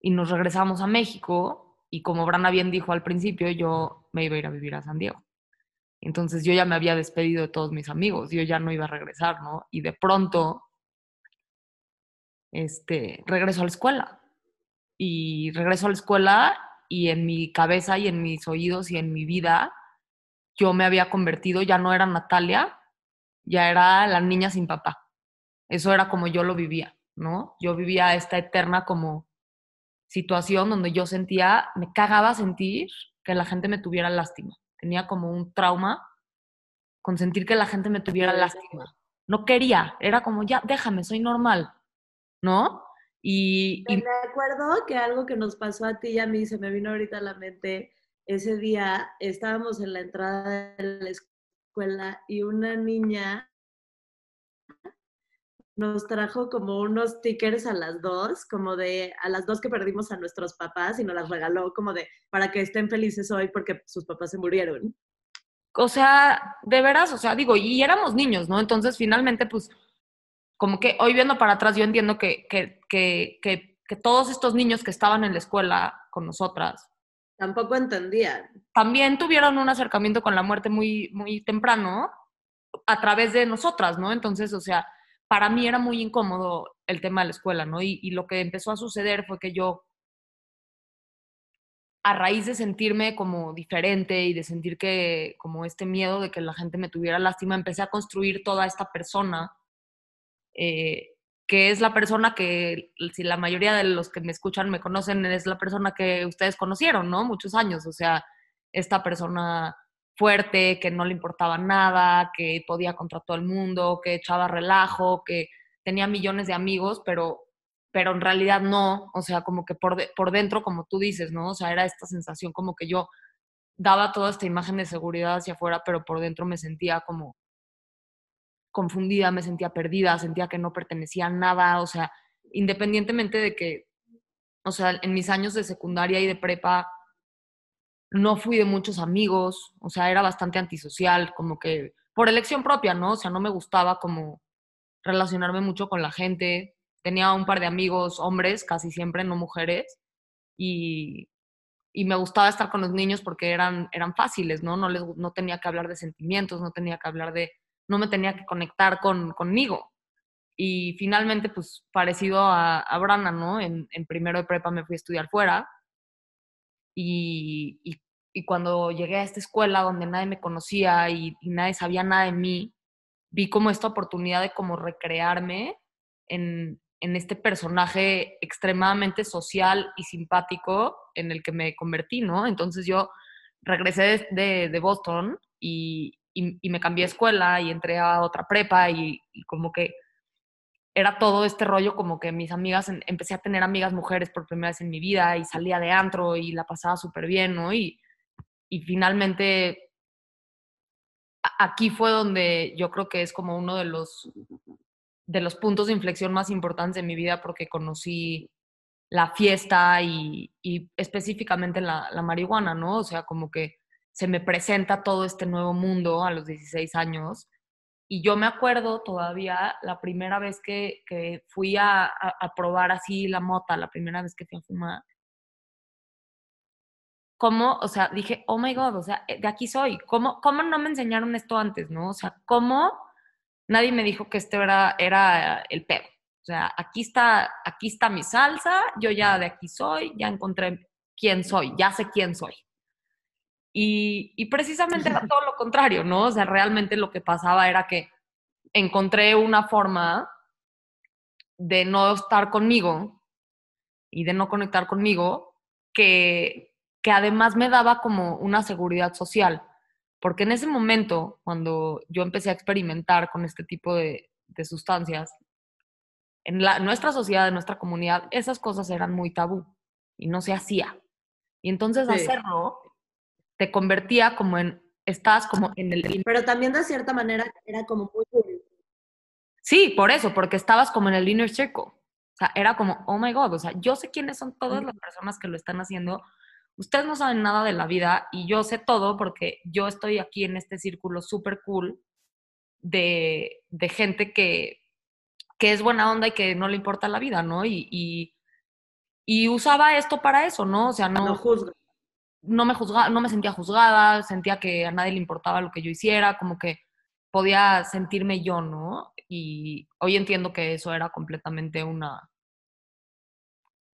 y nos regresamos a México, y como Brana bien dijo al principio, yo me iba a ir a vivir a San Diego. Entonces yo ya me había despedido de todos mis amigos, yo ya no iba a regresar, ¿no? Y de pronto, este, regreso a la escuela y regreso a la escuela y en mi cabeza y en mis oídos y en mi vida yo me había convertido, ya no era Natalia, ya era la niña sin papá. Eso era como yo lo vivía, ¿no? Yo vivía esta eterna como situación donde yo sentía, me cagaba sentir que la gente me tuviera lástima. Tenía como un trauma con sentir que la gente me tuviera lástima. No quería, era como, ya, déjame, soy normal, ¿no? Y, y, Me acuerdo que algo que nos pasó a ti y a mí se me vino ahorita a la mente. Ese día estábamos en la entrada de la escuela y una niña nos trajo como unos stickers a las dos, como de a las dos que perdimos a nuestros papás y nos las regaló como de para que estén felices hoy porque sus papás se murieron. O sea, de veras, o sea, digo, y éramos niños, ¿no? Entonces, finalmente, pues, como que hoy viendo para atrás, yo entiendo que, que, que, que, que todos estos niños que estaban en la escuela con nosotras. Tampoco entendían. También tuvieron un acercamiento con la muerte muy, muy temprano a través de nosotras, ¿no? Entonces, o sea, para mí era muy incómodo el tema de la escuela, ¿no? Y, y lo que empezó a suceder fue que yo a raíz de sentirme como diferente y de sentir que como este miedo de que la gente me tuviera lástima, empecé a construir toda esta persona eh, que es la persona que, si la mayoría de los que me escuchan me conocen, es la persona que ustedes conocieron, ¿no? Muchos años, o sea, esta persona fuerte, que no le importaba nada, que podía contra todo el mundo, que echaba relajo, que tenía millones de amigos, pero, pero en realidad no, o sea, como que por, de, por dentro, como tú dices, ¿no? O sea, era esta sensación como que yo daba toda esta imagen de seguridad hacia afuera, pero por dentro me sentía como confundida, me sentía perdida, sentía que no pertenecía a nada, o sea, independientemente de que, o sea, en mis años de secundaria y de prepa no fui de muchos amigos, o sea, era bastante antisocial, como que por elección propia, ¿no? O sea, no me gustaba como relacionarme mucho con la gente. Tenía un par de amigos hombres, casi siempre, no mujeres, y, y me gustaba estar con los niños porque eran, eran fáciles, ¿no? No, les, no tenía que hablar de sentimientos, no tenía que hablar de no me tenía que conectar con, conmigo. Y finalmente, pues parecido a, a Brana, ¿no? En, en, primero de prepa me fui a estudiar fuera. Y, cuando llegué a esta escuela donde nadie me conocía y, nadie sabía nada de mí, vi como esta oportunidad de como recrearme en, en este personaje extremadamente social y simpático en el que me convertí, ¿no? Entonces yo regresé de, de, Boston y, y, me cambié de escuela y entré a otra prepa y, como que era todo este rollo como que mis amigas, empecé a tener amigas mujeres por primera vez en mi vida y salía de antro y la pasaba súper bien, ¿no? Y, y finalmente aquí fue donde yo creo que es como uno de los, de los puntos de inflexión más importantes de mi vida porque conocí la fiesta y, y específicamente la, la marihuana, ¿no? O sea, como que se me presenta todo este nuevo mundo a los 16 años. Y yo me acuerdo todavía la primera vez que, que fui a, a- probar así la mota, la primera vez que fui a fumar. ¿Cómo? O sea, dije, oh my God, o sea, eh, de aquí soy. ¿Cómo, cómo no me enseñaron esto antes, no? O sea, ¿cómo nadie me dijo que esto era, era el pedo? O sea, aquí está, aquí está mi salsa, yo ya de aquí soy, ya encontré quién soy, ya sé quién soy. Y, y precisamente era todo lo contrario, ¿no? O sea, realmente lo que pasaba era que encontré una forma de no estar conmigo y de no conectar conmigo que, que además me daba como una seguridad social. Porque en ese momento, cuando yo empecé a experimentar con este tipo de, de sustancias, en la, nuestra sociedad, en nuestra comunidad, esas cosas eran muy tabú y no se hacía. Y entonces Sí. hacerlo te convertía como en, estás como en el... Pero también de cierta manera era como muy. Sí, por eso, porque estabas como en el inner circle. O sea, era como, oh my God, o sea, yo sé quiénes son todas las personas que lo están haciendo. Ustedes no saben nada de la vida y yo sé todo porque yo estoy aquí en este círculo súper cool de, de gente que, que es buena onda y que no le importa la vida, ¿no? Y, y, y usaba esto para eso, ¿no? O sea, No, no, juzgo. No me juzgaba, no me sentía juzgada, sentía que a nadie le importaba lo que yo hiciera, como que podía sentirme yo, ¿no? Y hoy entiendo que eso era completamente una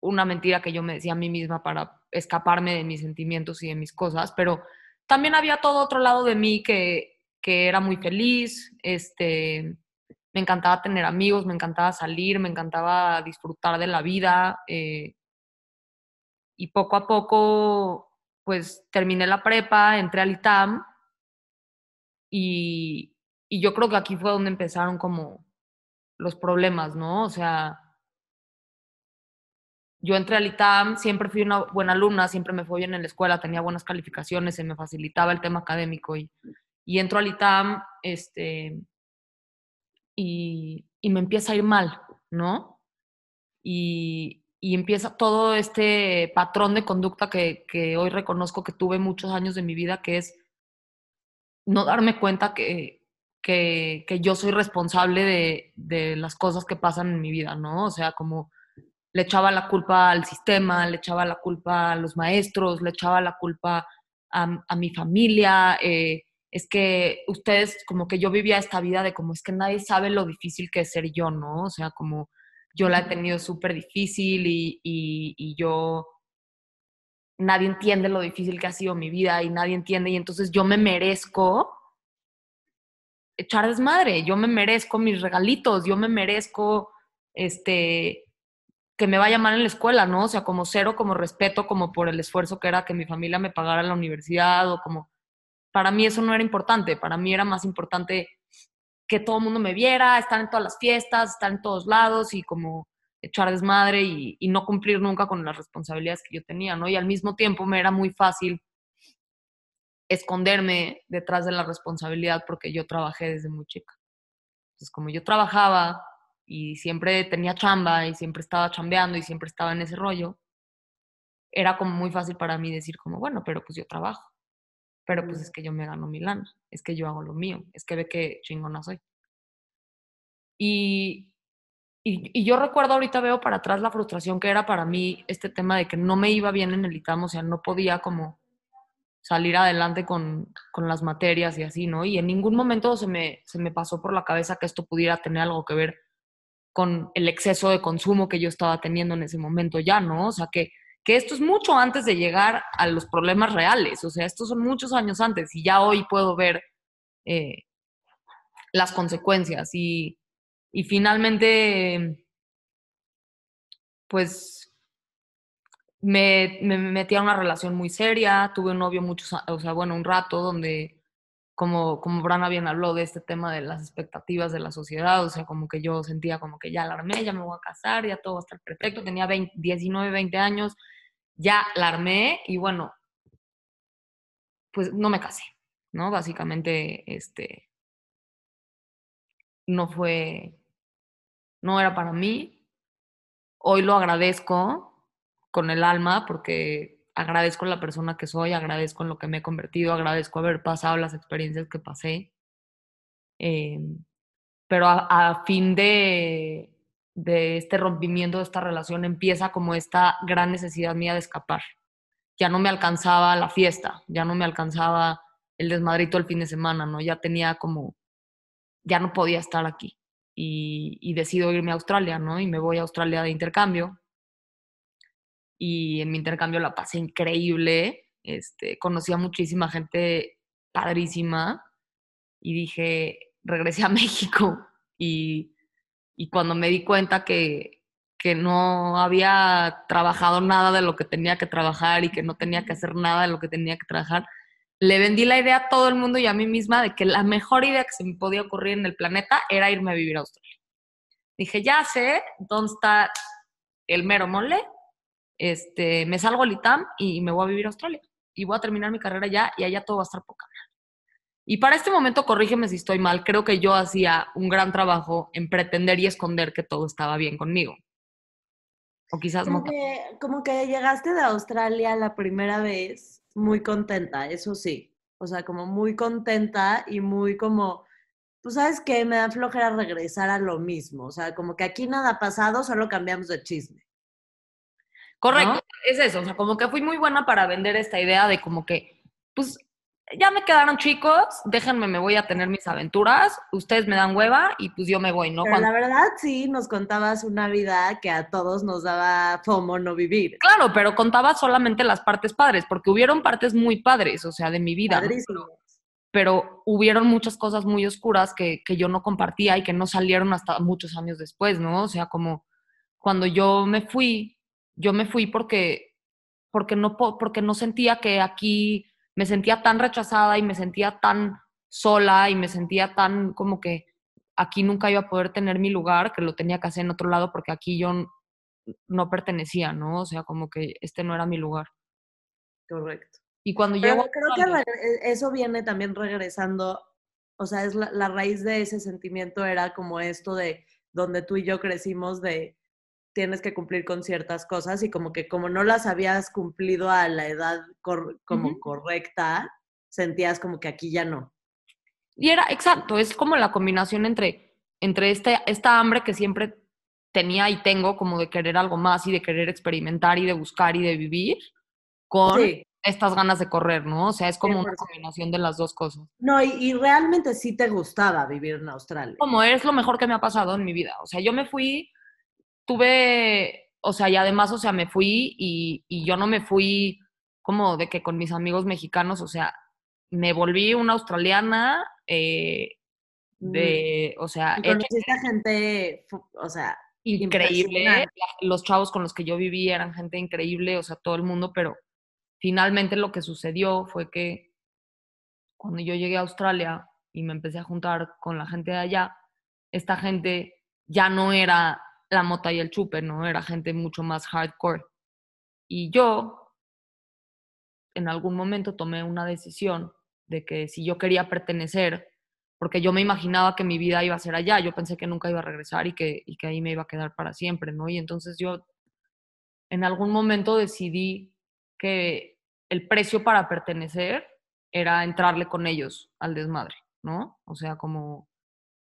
una mentira que yo me decía a mí misma para escaparme de mis sentimientos y de mis cosas, pero también había todo otro lado de mí que, que era muy feliz, este, me encantaba tener amigos, me encantaba salir, me encantaba disfrutar de la vida, eh, y poco a poco, pues terminé la prepa, entré al ITAM y, y yo creo que aquí fue donde empezaron como los problemas, ¿no? O sea, yo entré al ITAM, siempre fui una buena alumna, siempre me fue bien en la escuela, tenía buenas calificaciones, se me facilitaba el tema académico y, y entro al ITAM este, y, y me empieza a ir mal, ¿no? Y, y empieza todo este patrón de conducta que, que hoy reconozco que tuve muchos años de mi vida, que es no darme cuenta que, que, que yo soy responsable de, de, las cosas que pasan en mi vida, ¿no? O sea, como le echaba la culpa al sistema, le echaba la culpa a los maestros, le echaba la culpa a, a mi familia. Eh, es que ustedes, como que yo vivía esta vida de como es que nadie sabe lo difícil que es ser yo, ¿no? O sea, como yo la he tenido súper difícil y, y, yo nadie entiende lo difícil que ha sido mi vida y nadie entiende y entonces yo me merezco echar desmadre, yo me merezco mis regalitos, yo me merezco este que me vaya mal en la escuela, ¿no? O sea, como cero, como respeto, como por el esfuerzo que era que mi familia me pagara la universidad o como para mí eso no era importante, para mí era más importante que todo el mundo me viera, estar en todas las fiestas, estar en todos lados y como echar desmadre y, no cumplir nunca con las responsabilidades que yo tenía, ¿no? Y al mismo tiempo me era muy fácil esconderme detrás de la responsabilidad porque yo trabajé desde muy chica. Entonces, como yo trabajaba y siempre tenía chamba y siempre estaba chambeando y siempre estaba en ese rollo, era como muy fácil para mí decir como, bueno, pero pues yo trabajo. Pero pues es que yo me gano mi lana, es que yo hago lo mío, es que ve que chingona soy. Y, y, y, yo recuerdo ahorita veo para atrás la frustración que era para mí este tema de que no me iba bien en el ITAM, o sea, no podía como salir adelante con, con, las materias y así, ¿no? Y en ningún momento se me, se me pasó por la cabeza que esto pudiera tener algo que ver con el exceso de consumo que yo estaba teniendo en ese momento ya, ¿no? O sea, que, que esto es mucho antes de llegar a los problemas reales, o sea, estos son muchos años antes y ya hoy puedo ver eh, las consecuencias y, y finalmente, pues me, me, metí a una relación muy seria, tuve un novio muchos, o sea, bueno, un rato donde, como, como Brana bien habló de este tema de las expectativas de la sociedad, o sea, como que yo sentía como que ya la armé, ya me voy a casar, ya todo va a estar perfecto, tenía 20, 19, 20 años, ya la armé y bueno, pues no me casé, ¿no? Básicamente, este, no fue, no era para mí. Hoy lo agradezco con el alma porque agradezco la persona que soy, agradezco lo que me he convertido, agradezco haber pasado las experiencias que pasé. Em, pero a fin de, de este rompimiento de esta relación empieza como esta gran necesidad mía de escapar. Ya no me alcanzaba la fiesta, ya no me alcanzaba el desmadrito el fin de semana, ¿no? Ya tenía como, ya no podía estar aquí. Y, decido irme a Australia, ¿no? Y me voy a Australia de intercambio. Y en mi intercambio la pasé increíble. Este, conocí a muchísima gente padrísima. Y dije, regresé a México. Y, y cuando me di cuenta que, que no había trabajado nada de lo que tenía que trabajar y que no tenía que hacer nada de lo que tenía que trabajar, le vendí la idea a todo el mundo y a mí misma de que la mejor idea que se me podía ocurrir en el planeta era irme a vivir a Australia. Dije, ya sé dónde está el mero mole, este, me salgo al ITAM y me voy a vivir a Australia. Y voy a terminar mi carrera allá y allá todo va a estar poca. Y para este momento, corrígeme si estoy mal, creo que yo hacía un gran trabajo en pretender y esconder que todo estaba bien conmigo. O quizás Como no. que, como que llegaste de Australia la primera vez muy contenta, eso sí. O sea, como muy contenta y muy como, pues sabes qué, me da flojera regresar a lo mismo. O sea, como que aquí nada ha pasado, solo cambiamos de chisme. Correcto, ¿no? es eso. O sea, como que fui muy buena para vender esta idea de como que, pues, ya me quedaron chicos, déjenme, me voy a tener mis aventuras, ustedes me dan hueva y pues yo me voy, ¿no? Pero Cuando- la verdad sí, nos contabas una vida que a todos nos daba FOMO no vivir. Claro, pero contaba solamente las partes padres, porque hubieron partes muy padres, o sea, de mi vida, ¿no? Pero hubieron muchas cosas muy oscuras que, que yo no compartía y que no salieron hasta muchos años después, ¿no? O sea, como cuando yo me fui, yo me fui porque, porque, no, po- porque no sentía que aquí me sentía tan rechazada y me sentía tan sola y me sentía tan como que aquí nunca iba a poder tener mi lugar, que lo tenía que hacer en otro lado porque aquí yo no pertenecía, ¿no? O sea, como que este no era mi lugar. Correcto. Y cuando Pero llego... creo que re- eso viene también regresando, o sea, es la, la raíz de ese sentimiento era como esto de donde tú y yo crecimos de tienes que cumplir con ciertas cosas y como que como no las habías cumplido a la edad cor- como Ujú. correcta, sentías como que aquí ya no. Y era, exacto, es como la combinación entre, entre este, esta hambre que siempre tenía y tengo como de querer algo más y de querer experimentar y de buscar y de vivir con Sí, estas ganas de correr, ¿no? O sea, es como una 100%. combinación de las dos cosas. no, y, y realmente sí te gustaba vivir en Australia. Como es lo mejor que me ha pasado en mi vida. O sea, yo me fui, tuve, o sea, y además, o sea, me fui y, y yo no me fui como de que con mis amigos mexicanos, o sea, me volví una australiana, eh, de, o sea, Y conociste a gente, o sea, increíble. Los chavos con los que yo viví eran gente increíble, o sea, todo el mundo, pero finalmente lo que sucedió fue que cuando yo llegué a Australia y me empecé a juntar con la gente de allá, esta gente ya no era la mota y el chupe, ¿no? Era gente mucho más hardcore. Y yo, en algún momento, tomé una decisión de que si yo quería pertenecer, porque yo me imaginaba que mi vida iba a ser allá, yo pensé que nunca iba a regresar y que, y que ahí me iba a quedar para siempre, ¿no? Y entonces yo en algún momento decidí que el precio para pertenecer era entrarle con ellos al desmadre, ¿no? O sea, como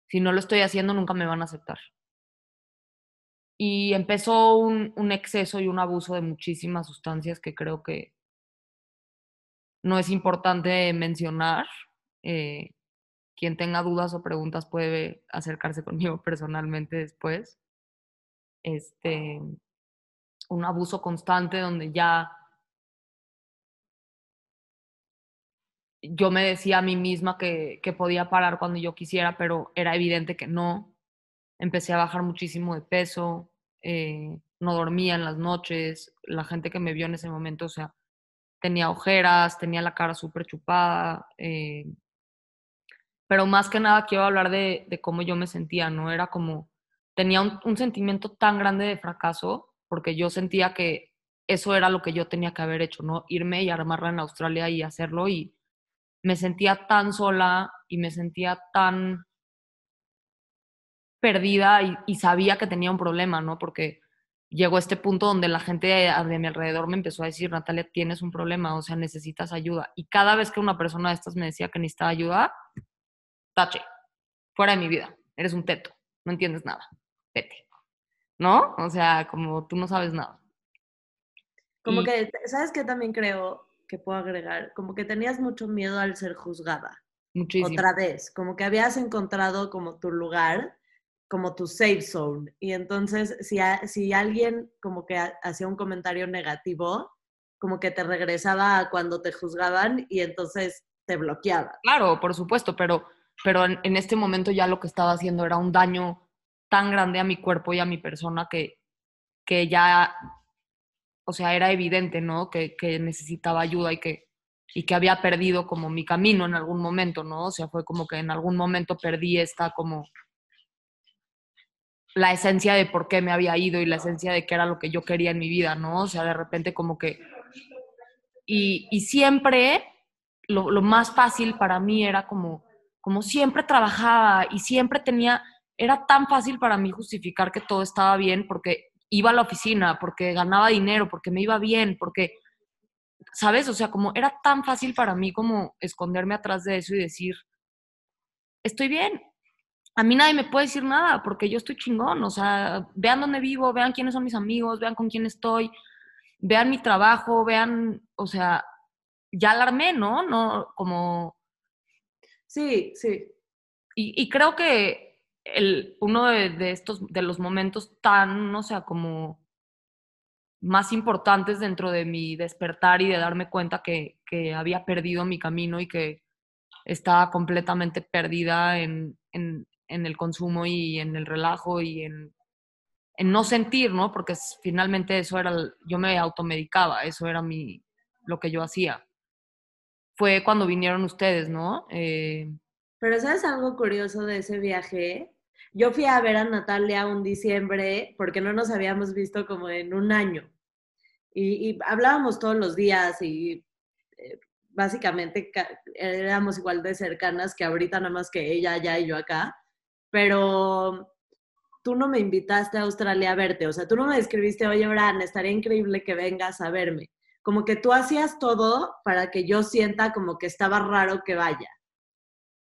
si no lo estoy haciendo, nunca me van a aceptar. Y empezó un, un exceso y un abuso de muchísimas sustancias que creo que no es importante mencionar. Eh, quien tenga dudas o preguntas puede acercarse conmigo personalmente después. Este, un abuso constante donde ya yo me decía a mí misma que, que podía parar cuando yo quisiera, pero era evidente que no. Empecé a bajar muchísimo de peso, eh, no dormía en las noches, la gente que me vio en ese momento, o sea, tenía ojeras, tenía la cara súper chupada, eh, pero más que nada quiero hablar de, cómo yo me sentía, ¿no? Era como, tenía un, un, sentimiento tan grande de fracaso, porque yo sentía que eso era lo que yo tenía que haber hecho, ¿no? Irme y armarla en Australia y hacerlo y me sentía tan sola y me sentía tan perdida y, y sabía que tenía un problema, ¿no? Porque llegó este punto donde la gente de mi alrededor me empezó a decir, Natalia, tienes un problema, o sea, necesitas ayuda. Y cada vez que una persona de estas me decía que necesitaba ayuda, tache, fuera de mi vida, eres un teto, no entiendes nada, vete. ¿No? O sea, como tú no sabes nada. Como Y- que, ¿sabes qué también creo que puedo agregar? Como que tenías mucho miedo al ser juzgada. Muchísimo. Otra vez, como que habías encontrado como tu lugar, como tu safe zone. Y entonces, si, si alguien como que ha- hacía un comentario negativo, como que te regresaba a cuando te juzgaban y entonces te bloqueaba. Claro, por supuesto, pero, pero en, en este momento ya lo que estaba haciendo era un daño tan grande a mi cuerpo y a mi persona que, que ya, o sea, era evidente, ¿no? Que, que necesitaba ayuda y que, y que había perdido como mi camino en algún momento, ¿no? O sea, fue como que en algún momento perdí esta como la esencia de por qué me había ido y la esencia de qué era lo que yo quería en mi vida, ¿no? O sea, de repente como que... Y, y siempre lo, lo más fácil para mí era como, como siempre trabajaba y siempre tenía, era tan fácil para mí justificar que todo estaba bien porque iba a la oficina, porque ganaba dinero, porque me iba bien, porque, ¿sabes? O sea, como era tan fácil para mí como esconderme atrás de eso y decir, estoy bien. A mí nadie me puede decir nada porque yo estoy chingón. O sea, vean dónde vivo, vean quiénes son mis amigos, vean con quién estoy, vean mi trabajo, vean, o sea, ya alarmé, ¿no? No, como Sí, sí. y, y creo que el, uno de, de estos, de los momentos tan, o sea, como más importantes dentro de mi despertar y de darme cuenta que, que había perdido mi camino y que estaba completamente perdida en, en, en el consumo y en el relajo y en, en no sentir, ¿no? Porque finalmente eso era, yo me automedicaba, eso era mi, lo que yo hacía. Fue cuando vinieron ustedes, ¿no? Eh, Pero ¿sabes algo curioso de ese viaje? Yo fui a ver a Natalia un diciembre porque no nos habíamos visto como en un año. Y, y hablábamos todos los días y eh, básicamente ca- éramos igual de cercanas que ahorita, nada más que ella allá y yo acá. Pero tú no me invitaste a Australia a verte. O sea, tú no me escribiste, oye, Bran, estaría increíble que vengas a verme. Como que tú hacías todo para que yo sienta como que estaba raro que vaya.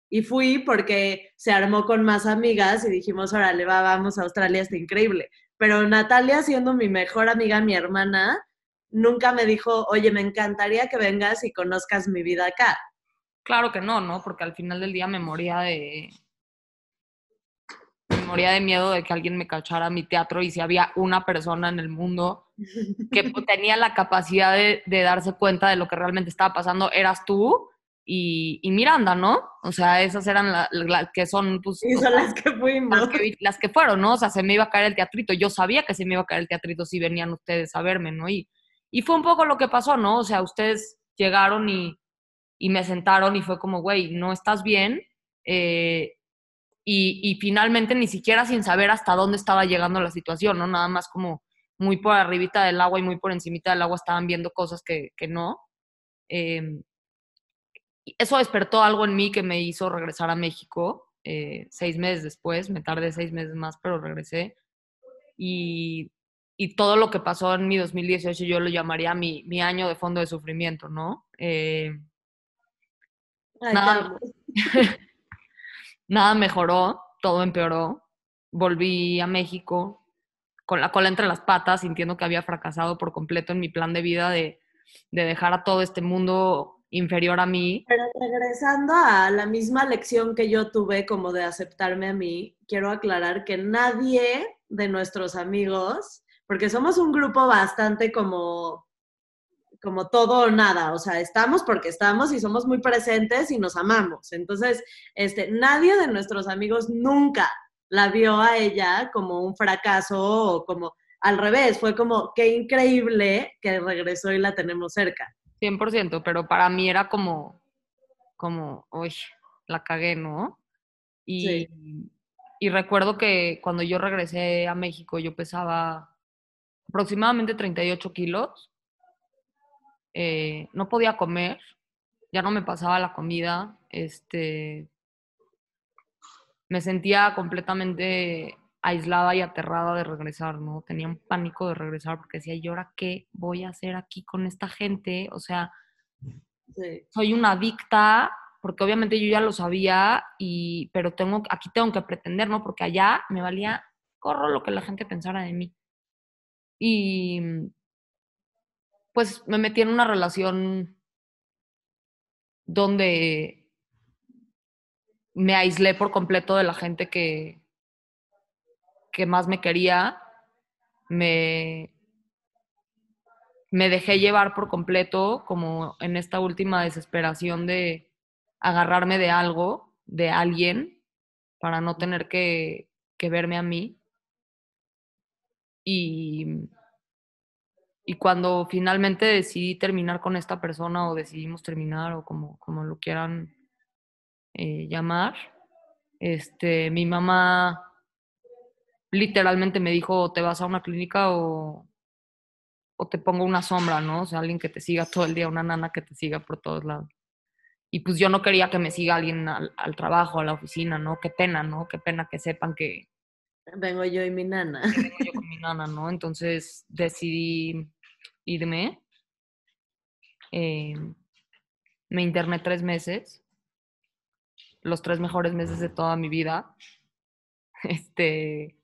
Y fui porque se armó con más amigas y dijimos, órale, va, vamos a Australia, está increíble. Pero Natalia, siendo mi mejor amiga, mi hermana, nunca me dijo, oye, me encantaría que vengas y conozcas mi vida acá. Claro que no, ¿no? Porque al final del día me moría de. Moría de miedo de que alguien me cachara mi teatro y si había una persona en el mundo que tenía la capacidad de, de darse cuenta de lo que realmente estaba pasando, eras tú y, y Miranda, ¿no? O sea, esas eran las la, que son, pues, Y son las que fuimos. las que, las que fueron, ¿no? O sea, se me iba a caer el teatrito. Yo sabía que se me iba a caer el teatrito si venían ustedes a verme, ¿no? Y, y fue un poco lo que pasó, ¿no? O sea, ustedes llegaron y, y me sentaron y fue como, güey, no estás bien. Eh, y, y finalmente ni siquiera sin saber hasta dónde estaba llegando la situación, ¿no? Nada más como muy por arribita del agua y muy por encimita del agua estaban viendo cosas que, que no. Eh, eso despertó algo en mí que me hizo regresar a México eh, seis meses después, me tardé seis meses más, pero regresé. Y, y todo lo que pasó en mi 2018 yo lo llamaría mi, mi año de fondo de sufrimiento, ¿no? Eh, Ay, nada. nada mejoró, todo empeoró. Volví a México con la cola entre las patas, sintiendo que había fracasado por completo en mi plan de vida de, de dejar a todo este mundo inferior a mí. Pero regresando a la misma lección que yo tuve como de aceptarme a mí, quiero aclarar que nadie de nuestros amigos, porque somos un grupo bastante como como todo o nada, o sea, estamos porque estamos y somos muy presentes y nos amamos. Entonces, este, nadie de nuestros amigos nunca la vio a ella como un fracaso o como al revés, fue como qué increíble que regresó y la tenemos cerca. 100%, pero para mí era como, como, uy, la cagué, ¿no? Y, Sí. y recuerdo que cuando yo regresé a México yo pesaba aproximadamente 38 kilos, eh, no podía comer, ya no me pasaba la comida, este, me sentía completamente aislada y aterrada de regresar, ¿no? Tenía un pánico de regresar porque decía, ¿y ahora qué voy a hacer aquí con esta gente? O sea, Sí. soy una adicta, porque obviamente yo ya lo sabía, y, pero tengo, aquí tengo que pretender, ¿no? Porque allá me valía corro lo que la gente pensara de mí. Y pues me metí en una relación donde me aislé por completo de la gente que, que más me quería. Me, me dejé llevar por completo, como en esta última desesperación de agarrarme de algo, de alguien, para no tener que, que verme a mí. Y, y cuando finalmente decidí terminar con esta persona o decidimos terminar o como, como lo quieran eh, llamar, este, mi mamá literalmente me dijo, te vas a una clínica o, o te pongo una sombra, ¿no? O sea, alguien que te siga todo el día, una nana que te siga por todos lados. Y pues yo no quería que me siga alguien al, al trabajo, a la oficina, ¿no? Qué pena, ¿no? Qué pena que sepan que, Vengo yo y mi nana. que vengo yo con mi nana, ¿no? Entonces decidí irme. Eh, me interné tres meses, los tres mejores meses de toda mi vida. Este,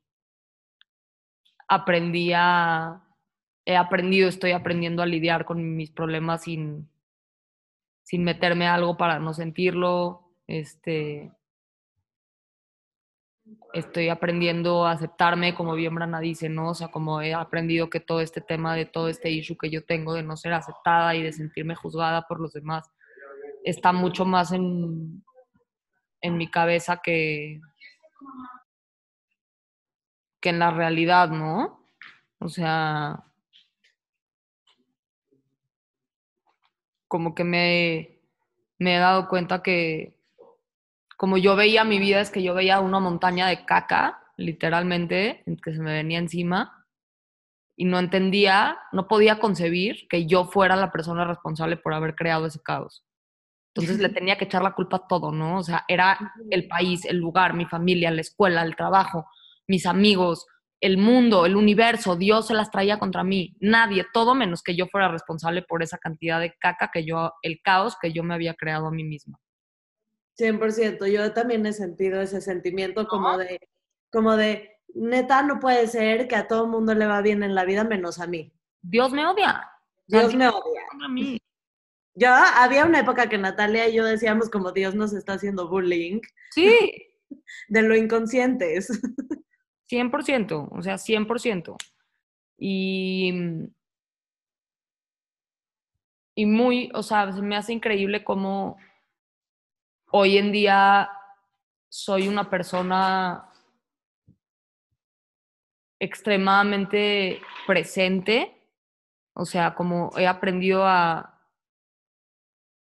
aprendí a, he aprendido, estoy aprendiendo a lidiar con mis problemas sin, sin meterme algo para no sentirlo. Este, estoy aprendiendo a aceptarme, como bien Brana dice, ¿no? O sea, como he aprendido que todo este tema de todo este issue que yo tengo de no ser aceptada y de sentirme juzgada por los demás está mucho más en, en mi cabeza que, que en la realidad, ¿no? O sea, como que me, me he dado cuenta que como yo veía mi vida, es que yo veía una montaña de caca, literalmente, que se me venía encima, y no entendía, no podía concebir que yo fuera la persona responsable por haber creado ese caos. Entonces le tenía que echar la culpa a todo, ¿no? O sea, era el país, el lugar, mi familia, la escuela, el trabajo, mis amigos, el mundo, el universo, Dios se las traía contra mí. Nadie, todo menos que yo fuera responsable por esa cantidad de caca que yo, el caos que yo me había creado a mí misma. 100%. Yo también he sentido ese sentimiento como de, como de, neta, no puede ser que a todo el mundo le va bien en la vida menos a mí. Dios me odia. Dios me odia. contra mí. Yo, había una época que Natalia y yo decíamos como Dios nos está haciendo bullying Sí, de lo inconscientes. 100%, o sea, 100%. Y, y muy, o sea, se me hace increíble cómo hoy en día soy una persona extremadamente presente, o sea, como he aprendido a,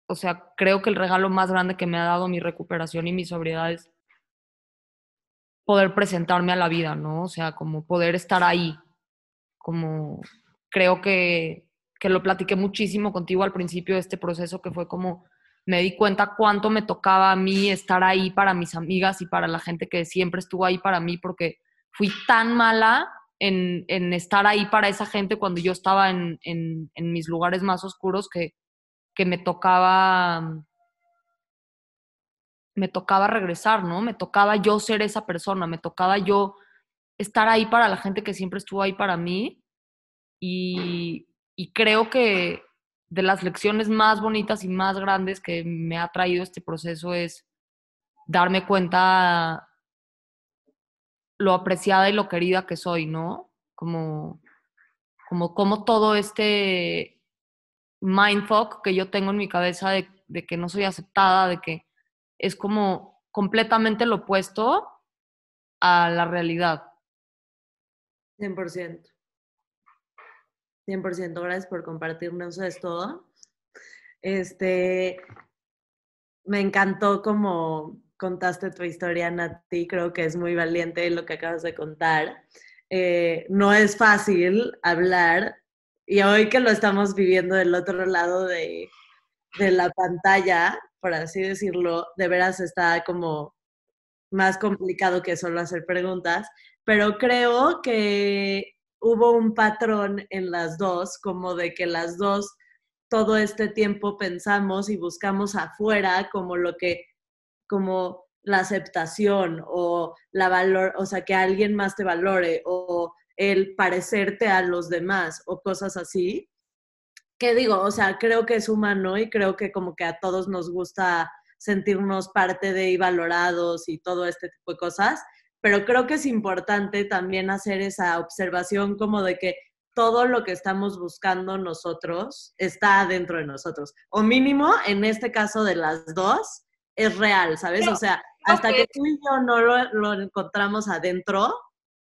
o sea, creo que el regalo más grande que me ha dado mi recuperación y mi sobriedad es poder presentarme a la vida, ¿no? O sea, como poder estar ahí, como creo que, que lo platiqué muchísimo contigo al principio de este proceso, que fue como me di cuenta cuánto me tocaba a mí estar ahí para mis amigas y para la gente que siempre estuvo ahí para mí, porque fui tan mala en, en estar ahí para esa gente cuando yo estaba en, en, mis lugares más oscuros que, que me tocaba me tocaba regresar, ¿no? Me tocaba yo ser esa persona, me tocaba yo estar ahí para la gente que siempre estuvo ahí para mí. Y, y creo que de las lecciones más bonitas y más grandes que me ha traído este proceso es darme cuenta lo apreciada y lo querida que soy, ¿no? Como, como, como todo este mindfuck que yo tengo en mi cabeza de, de que no soy aceptada, de que es como completamente lo opuesto a la realidad. 100%. 100%. Gracias por compartirnos esto. Este, me encantó como contaste tu historia, Nati. Creo que es muy valiente lo que acabas de contar. Eh, no es fácil hablar y hoy que lo estamos viviendo del otro lado de, de la pantalla, por así decirlo, de veras está como más complicado que solo hacer preguntas, pero creo que hubo un patrón en las dos, como de que las dos todo este tiempo pensamos y buscamos afuera como lo que, como la aceptación o la valor, o sea, que alguien más te valore o el parecerte a los demás o cosas así. ¿Qué digo? O sea, creo que es humano y creo que como que a todos nos gusta sentirnos parte de y valorados y todo este tipo de cosas, pero creo que es importante también hacer esa observación como de que todo lo que estamos buscando nosotros está dentro de nosotros. O mínimo, en este caso de las dos, es real, ¿sabes? o sea, hasta que tú y yo no lo, encontramos adentro,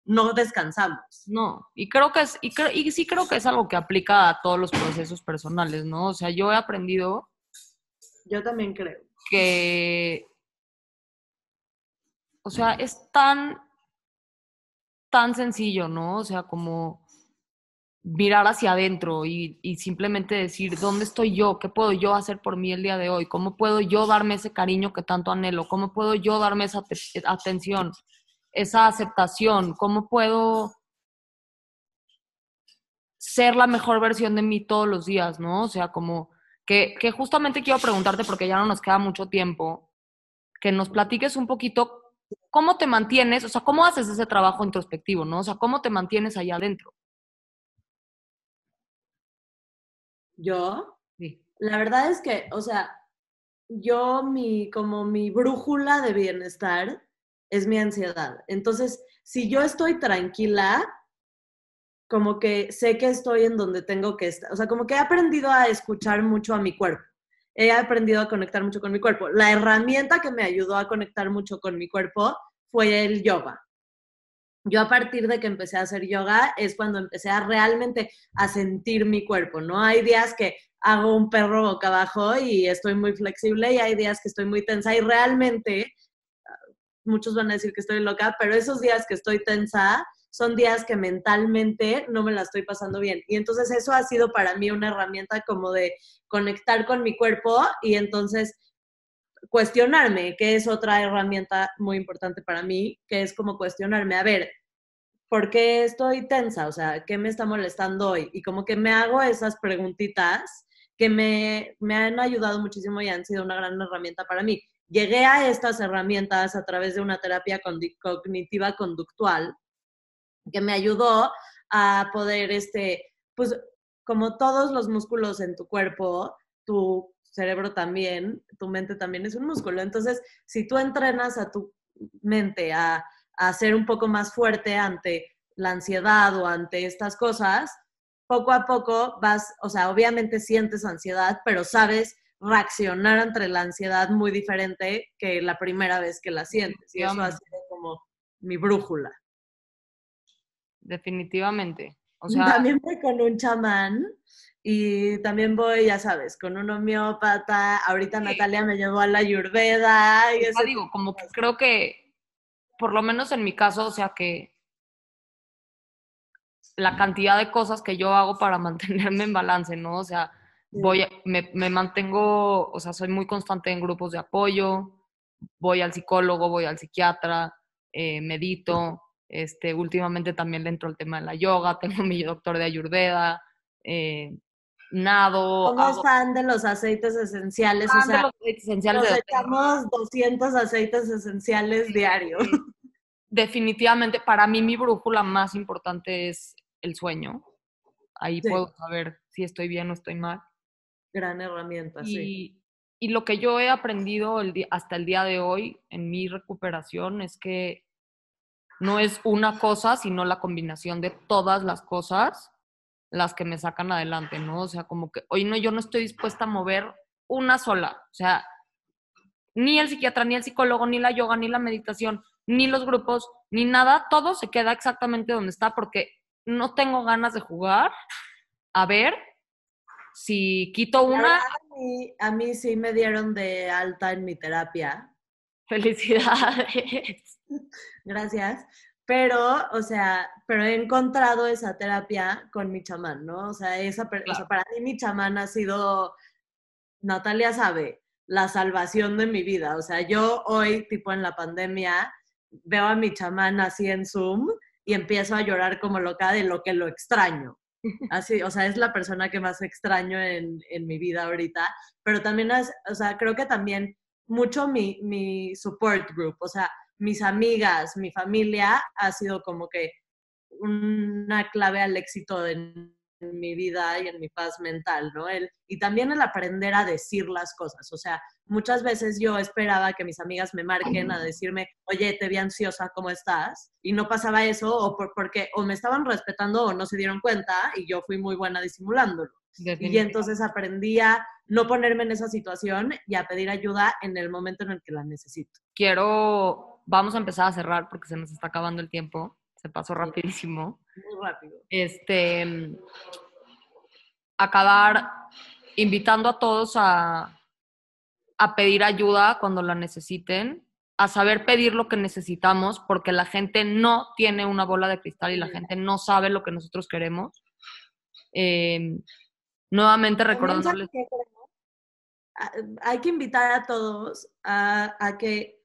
no descansamos. No, y creo que es, y, y sí creo que es algo que aplica a todos los procesos personales, ¿no? O sea, yo he aprendido. Yo también creo. Que. O sea, es tan. tan sencillo, ¿no? O sea, como mirar hacia adentro y, simplemente decir, ¿dónde estoy yo? ¿Qué puedo yo hacer por mí el día de hoy? ¿Cómo puedo yo darme ese cariño que tanto anhelo? ¿Cómo puedo yo darme esa atención, esa aceptación? ¿Cómo puedo ser la mejor versión de mí todos los días, ¿no? O sea, como que, que justamente quiero preguntarte, porque ya no nos queda mucho tiempo, que nos platiques un poquito cómo te mantienes, o sea, cómo haces ese trabajo introspectivo, ¿no? O sea, cómo te mantienes allá adentro. Yo, sí. la verdad es que, o sea, yo mi, como mi brújula de bienestar es mi ansiedad. Entonces, si yo estoy tranquila, como que sé que estoy en donde tengo que estar. O sea, como que he aprendido a escuchar mucho a mi cuerpo. He aprendido a conectar mucho con mi cuerpo. La herramienta que me ayudó a conectar mucho con mi cuerpo fue el yoga yo a partir de que empecé a hacer yoga es cuando empecé a realmente a sentir mi cuerpo, ¿no? Hay días que hago un perro boca abajo y estoy muy flexible y hay días que estoy muy tensa y realmente, muchos van a decir que estoy loca, pero esos días que estoy tensa son días que mentalmente no me la estoy pasando bien. Y entonces eso ha sido para mí una herramienta como de conectar con mi cuerpo y entonces cuestionarme, que es otra herramienta muy importante para mí, que es como cuestionarme, a ver, ¿por qué estoy tensa? O sea, ¿qué me está molestando hoy? Y como que me hago esas preguntitas que me, me han ayudado muchísimo y han sido una gran herramienta para mí. Llegué a estas herramientas a través de una terapia cognitiva conductual que me ayudó a poder, este, pues, como todos los músculos en tu cuerpo, tu cerebro también, tu mente también es un músculo. Entonces, si tú entrenas a tu mente a, a ser un poco más fuerte ante la ansiedad o ante estas cosas, poco a poco vas, o sea, obviamente sientes ansiedad, pero sabes reaccionar ante la ansiedad muy diferente que la primera vez que la sientes. Y eso ha sido como mi brújula. Definitivamente. O sea, también voy con un chamán y también voy, ya sabes, con un homeópata. Ahorita Natalia me llevó a la Ayurveda. Y eso digo, como que creo que, por lo menos en mi caso, o sea que la cantidad de cosas que yo hago para mantenerme en balance, ¿no? O sea, voy, me, me mantengo, o sea, soy muy constante en grupos de apoyo, voy al psicólogo, voy al psiquiatra, eh, medito, este, últimamente también le entro al tema de la yoga, tengo mi doctor de Ayurveda, eh, nado. Somos fan de los aceites esenciales. o sea, los aceites esenciales. Nos echamos 200 aceites esenciales diarios. Definitivamente, para mí mi brújula más importante es el sueño. Ahí puedo saber si estoy bien o estoy mal. Gran herramienta, sí. Y lo que yo he aprendido el hasta el día de hoy en mi recuperación es que no es una cosa, sino la combinación de todas las cosas las que me sacan adelante, ¿no? O sea, como que hoy no, yo no estoy dispuesta a mover una sola, o sea, ni el psiquiatra, ni el psicólogo, ni la yoga, ni la meditación, ni los grupos, ni nada, todo se queda exactamente donde está porque no tengo ganas de jugar. A ver si quito una. A mí, a mí sí me dieron de alta en mi terapia. Felicidades. Gracias. Pero, o sea, pero he encontrado esa terapia con mi chamán, ¿no? O sea, esa, para mí mi chamán ha sido Natalia sabe, la salvación de mi vida. O sea, yo hoy, tipo en la pandemia, veo a mi chamán así en Zoom y empiezo a llorar como loca de lo que lo extraño. Así, o sea, es la persona que más extraño en, en mi vida ahorita, pero también es, o sea, creo que también mucho mi, mi support group, o sea, mis amigas, mi familia ha sido como que una clave al éxito en, mi vida y en mi paz mental, ¿no? El, y también el aprender a decir las cosas. O sea, muchas veces yo esperaba que mis amigas me marquen a decirme, oye, te vi ansiosa, ¿cómo estás? Y no pasaba eso, o por, porque o me estaban respetando o no se dieron cuenta, y yo fui muy buena disimulándolo. Y entonces aprendí a no ponerme en esa situación y a pedir ayuda en el momento en el que la necesito. Quiero, vamos a empezar a cerrar porque se nos está acabando el tiempo. Se pasó rapidísimo. Muy rápido. Este, acabar invitando a todos a, a pedir ayuda cuando la necesiten, a saber pedir lo que necesitamos, porque la gente no tiene una bola de cristal y la gente no sabe lo que nosotros queremos. Eh, nuevamente recordándoles. Hay que invitar a todos a, a que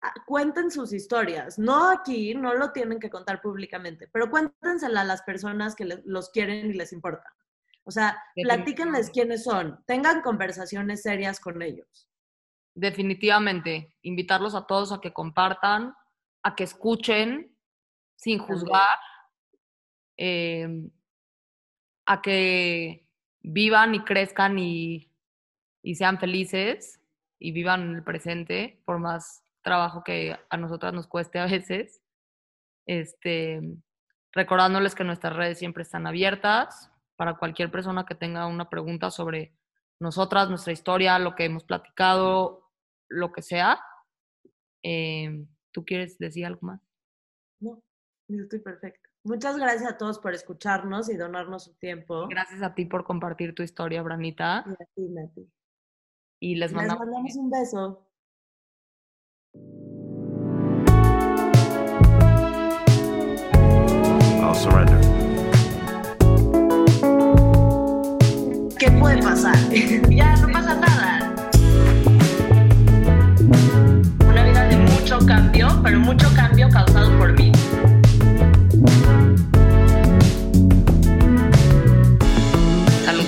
a- cuenten sus historias. No aquí, no lo tienen que contar públicamente, pero cuéntensela a las personas que les- los quieren y les importa. O sea, platíquenles quiénes son, tengan conversaciones serias con ellos. Definitivamente, invitarlos a todos a que compartan, a que escuchen sin juzgar, eh, a que vivan y crezcan y, y sean felices y vivan en el presente, por más trabajo que a nosotras nos cueste a veces. Este, recordándoles que nuestras redes siempre están abiertas para cualquier persona que tenga una pregunta sobre nosotras, nuestra historia, lo que hemos platicado, lo que sea. Eh, ¿Tú quieres decir algo más? No, yo estoy perfecta. Muchas gracias a todos por escucharnos y donarnos su tiempo. Gracias a ti por compartir tu historia, Branita. Y a ti, Nati. Y les Les mandamos mandamos un beso. I'll surrender. ¿Qué puede pasar? ya no pasa nada. Una vida de mucho cambio, pero mucho cambio causado por mí.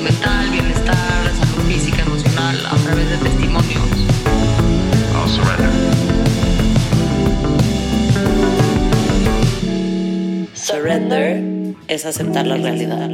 Mental, bienestar, salud física, emocional, a través de testimonios. I'll surrender. Surrender es aceptar la realidad.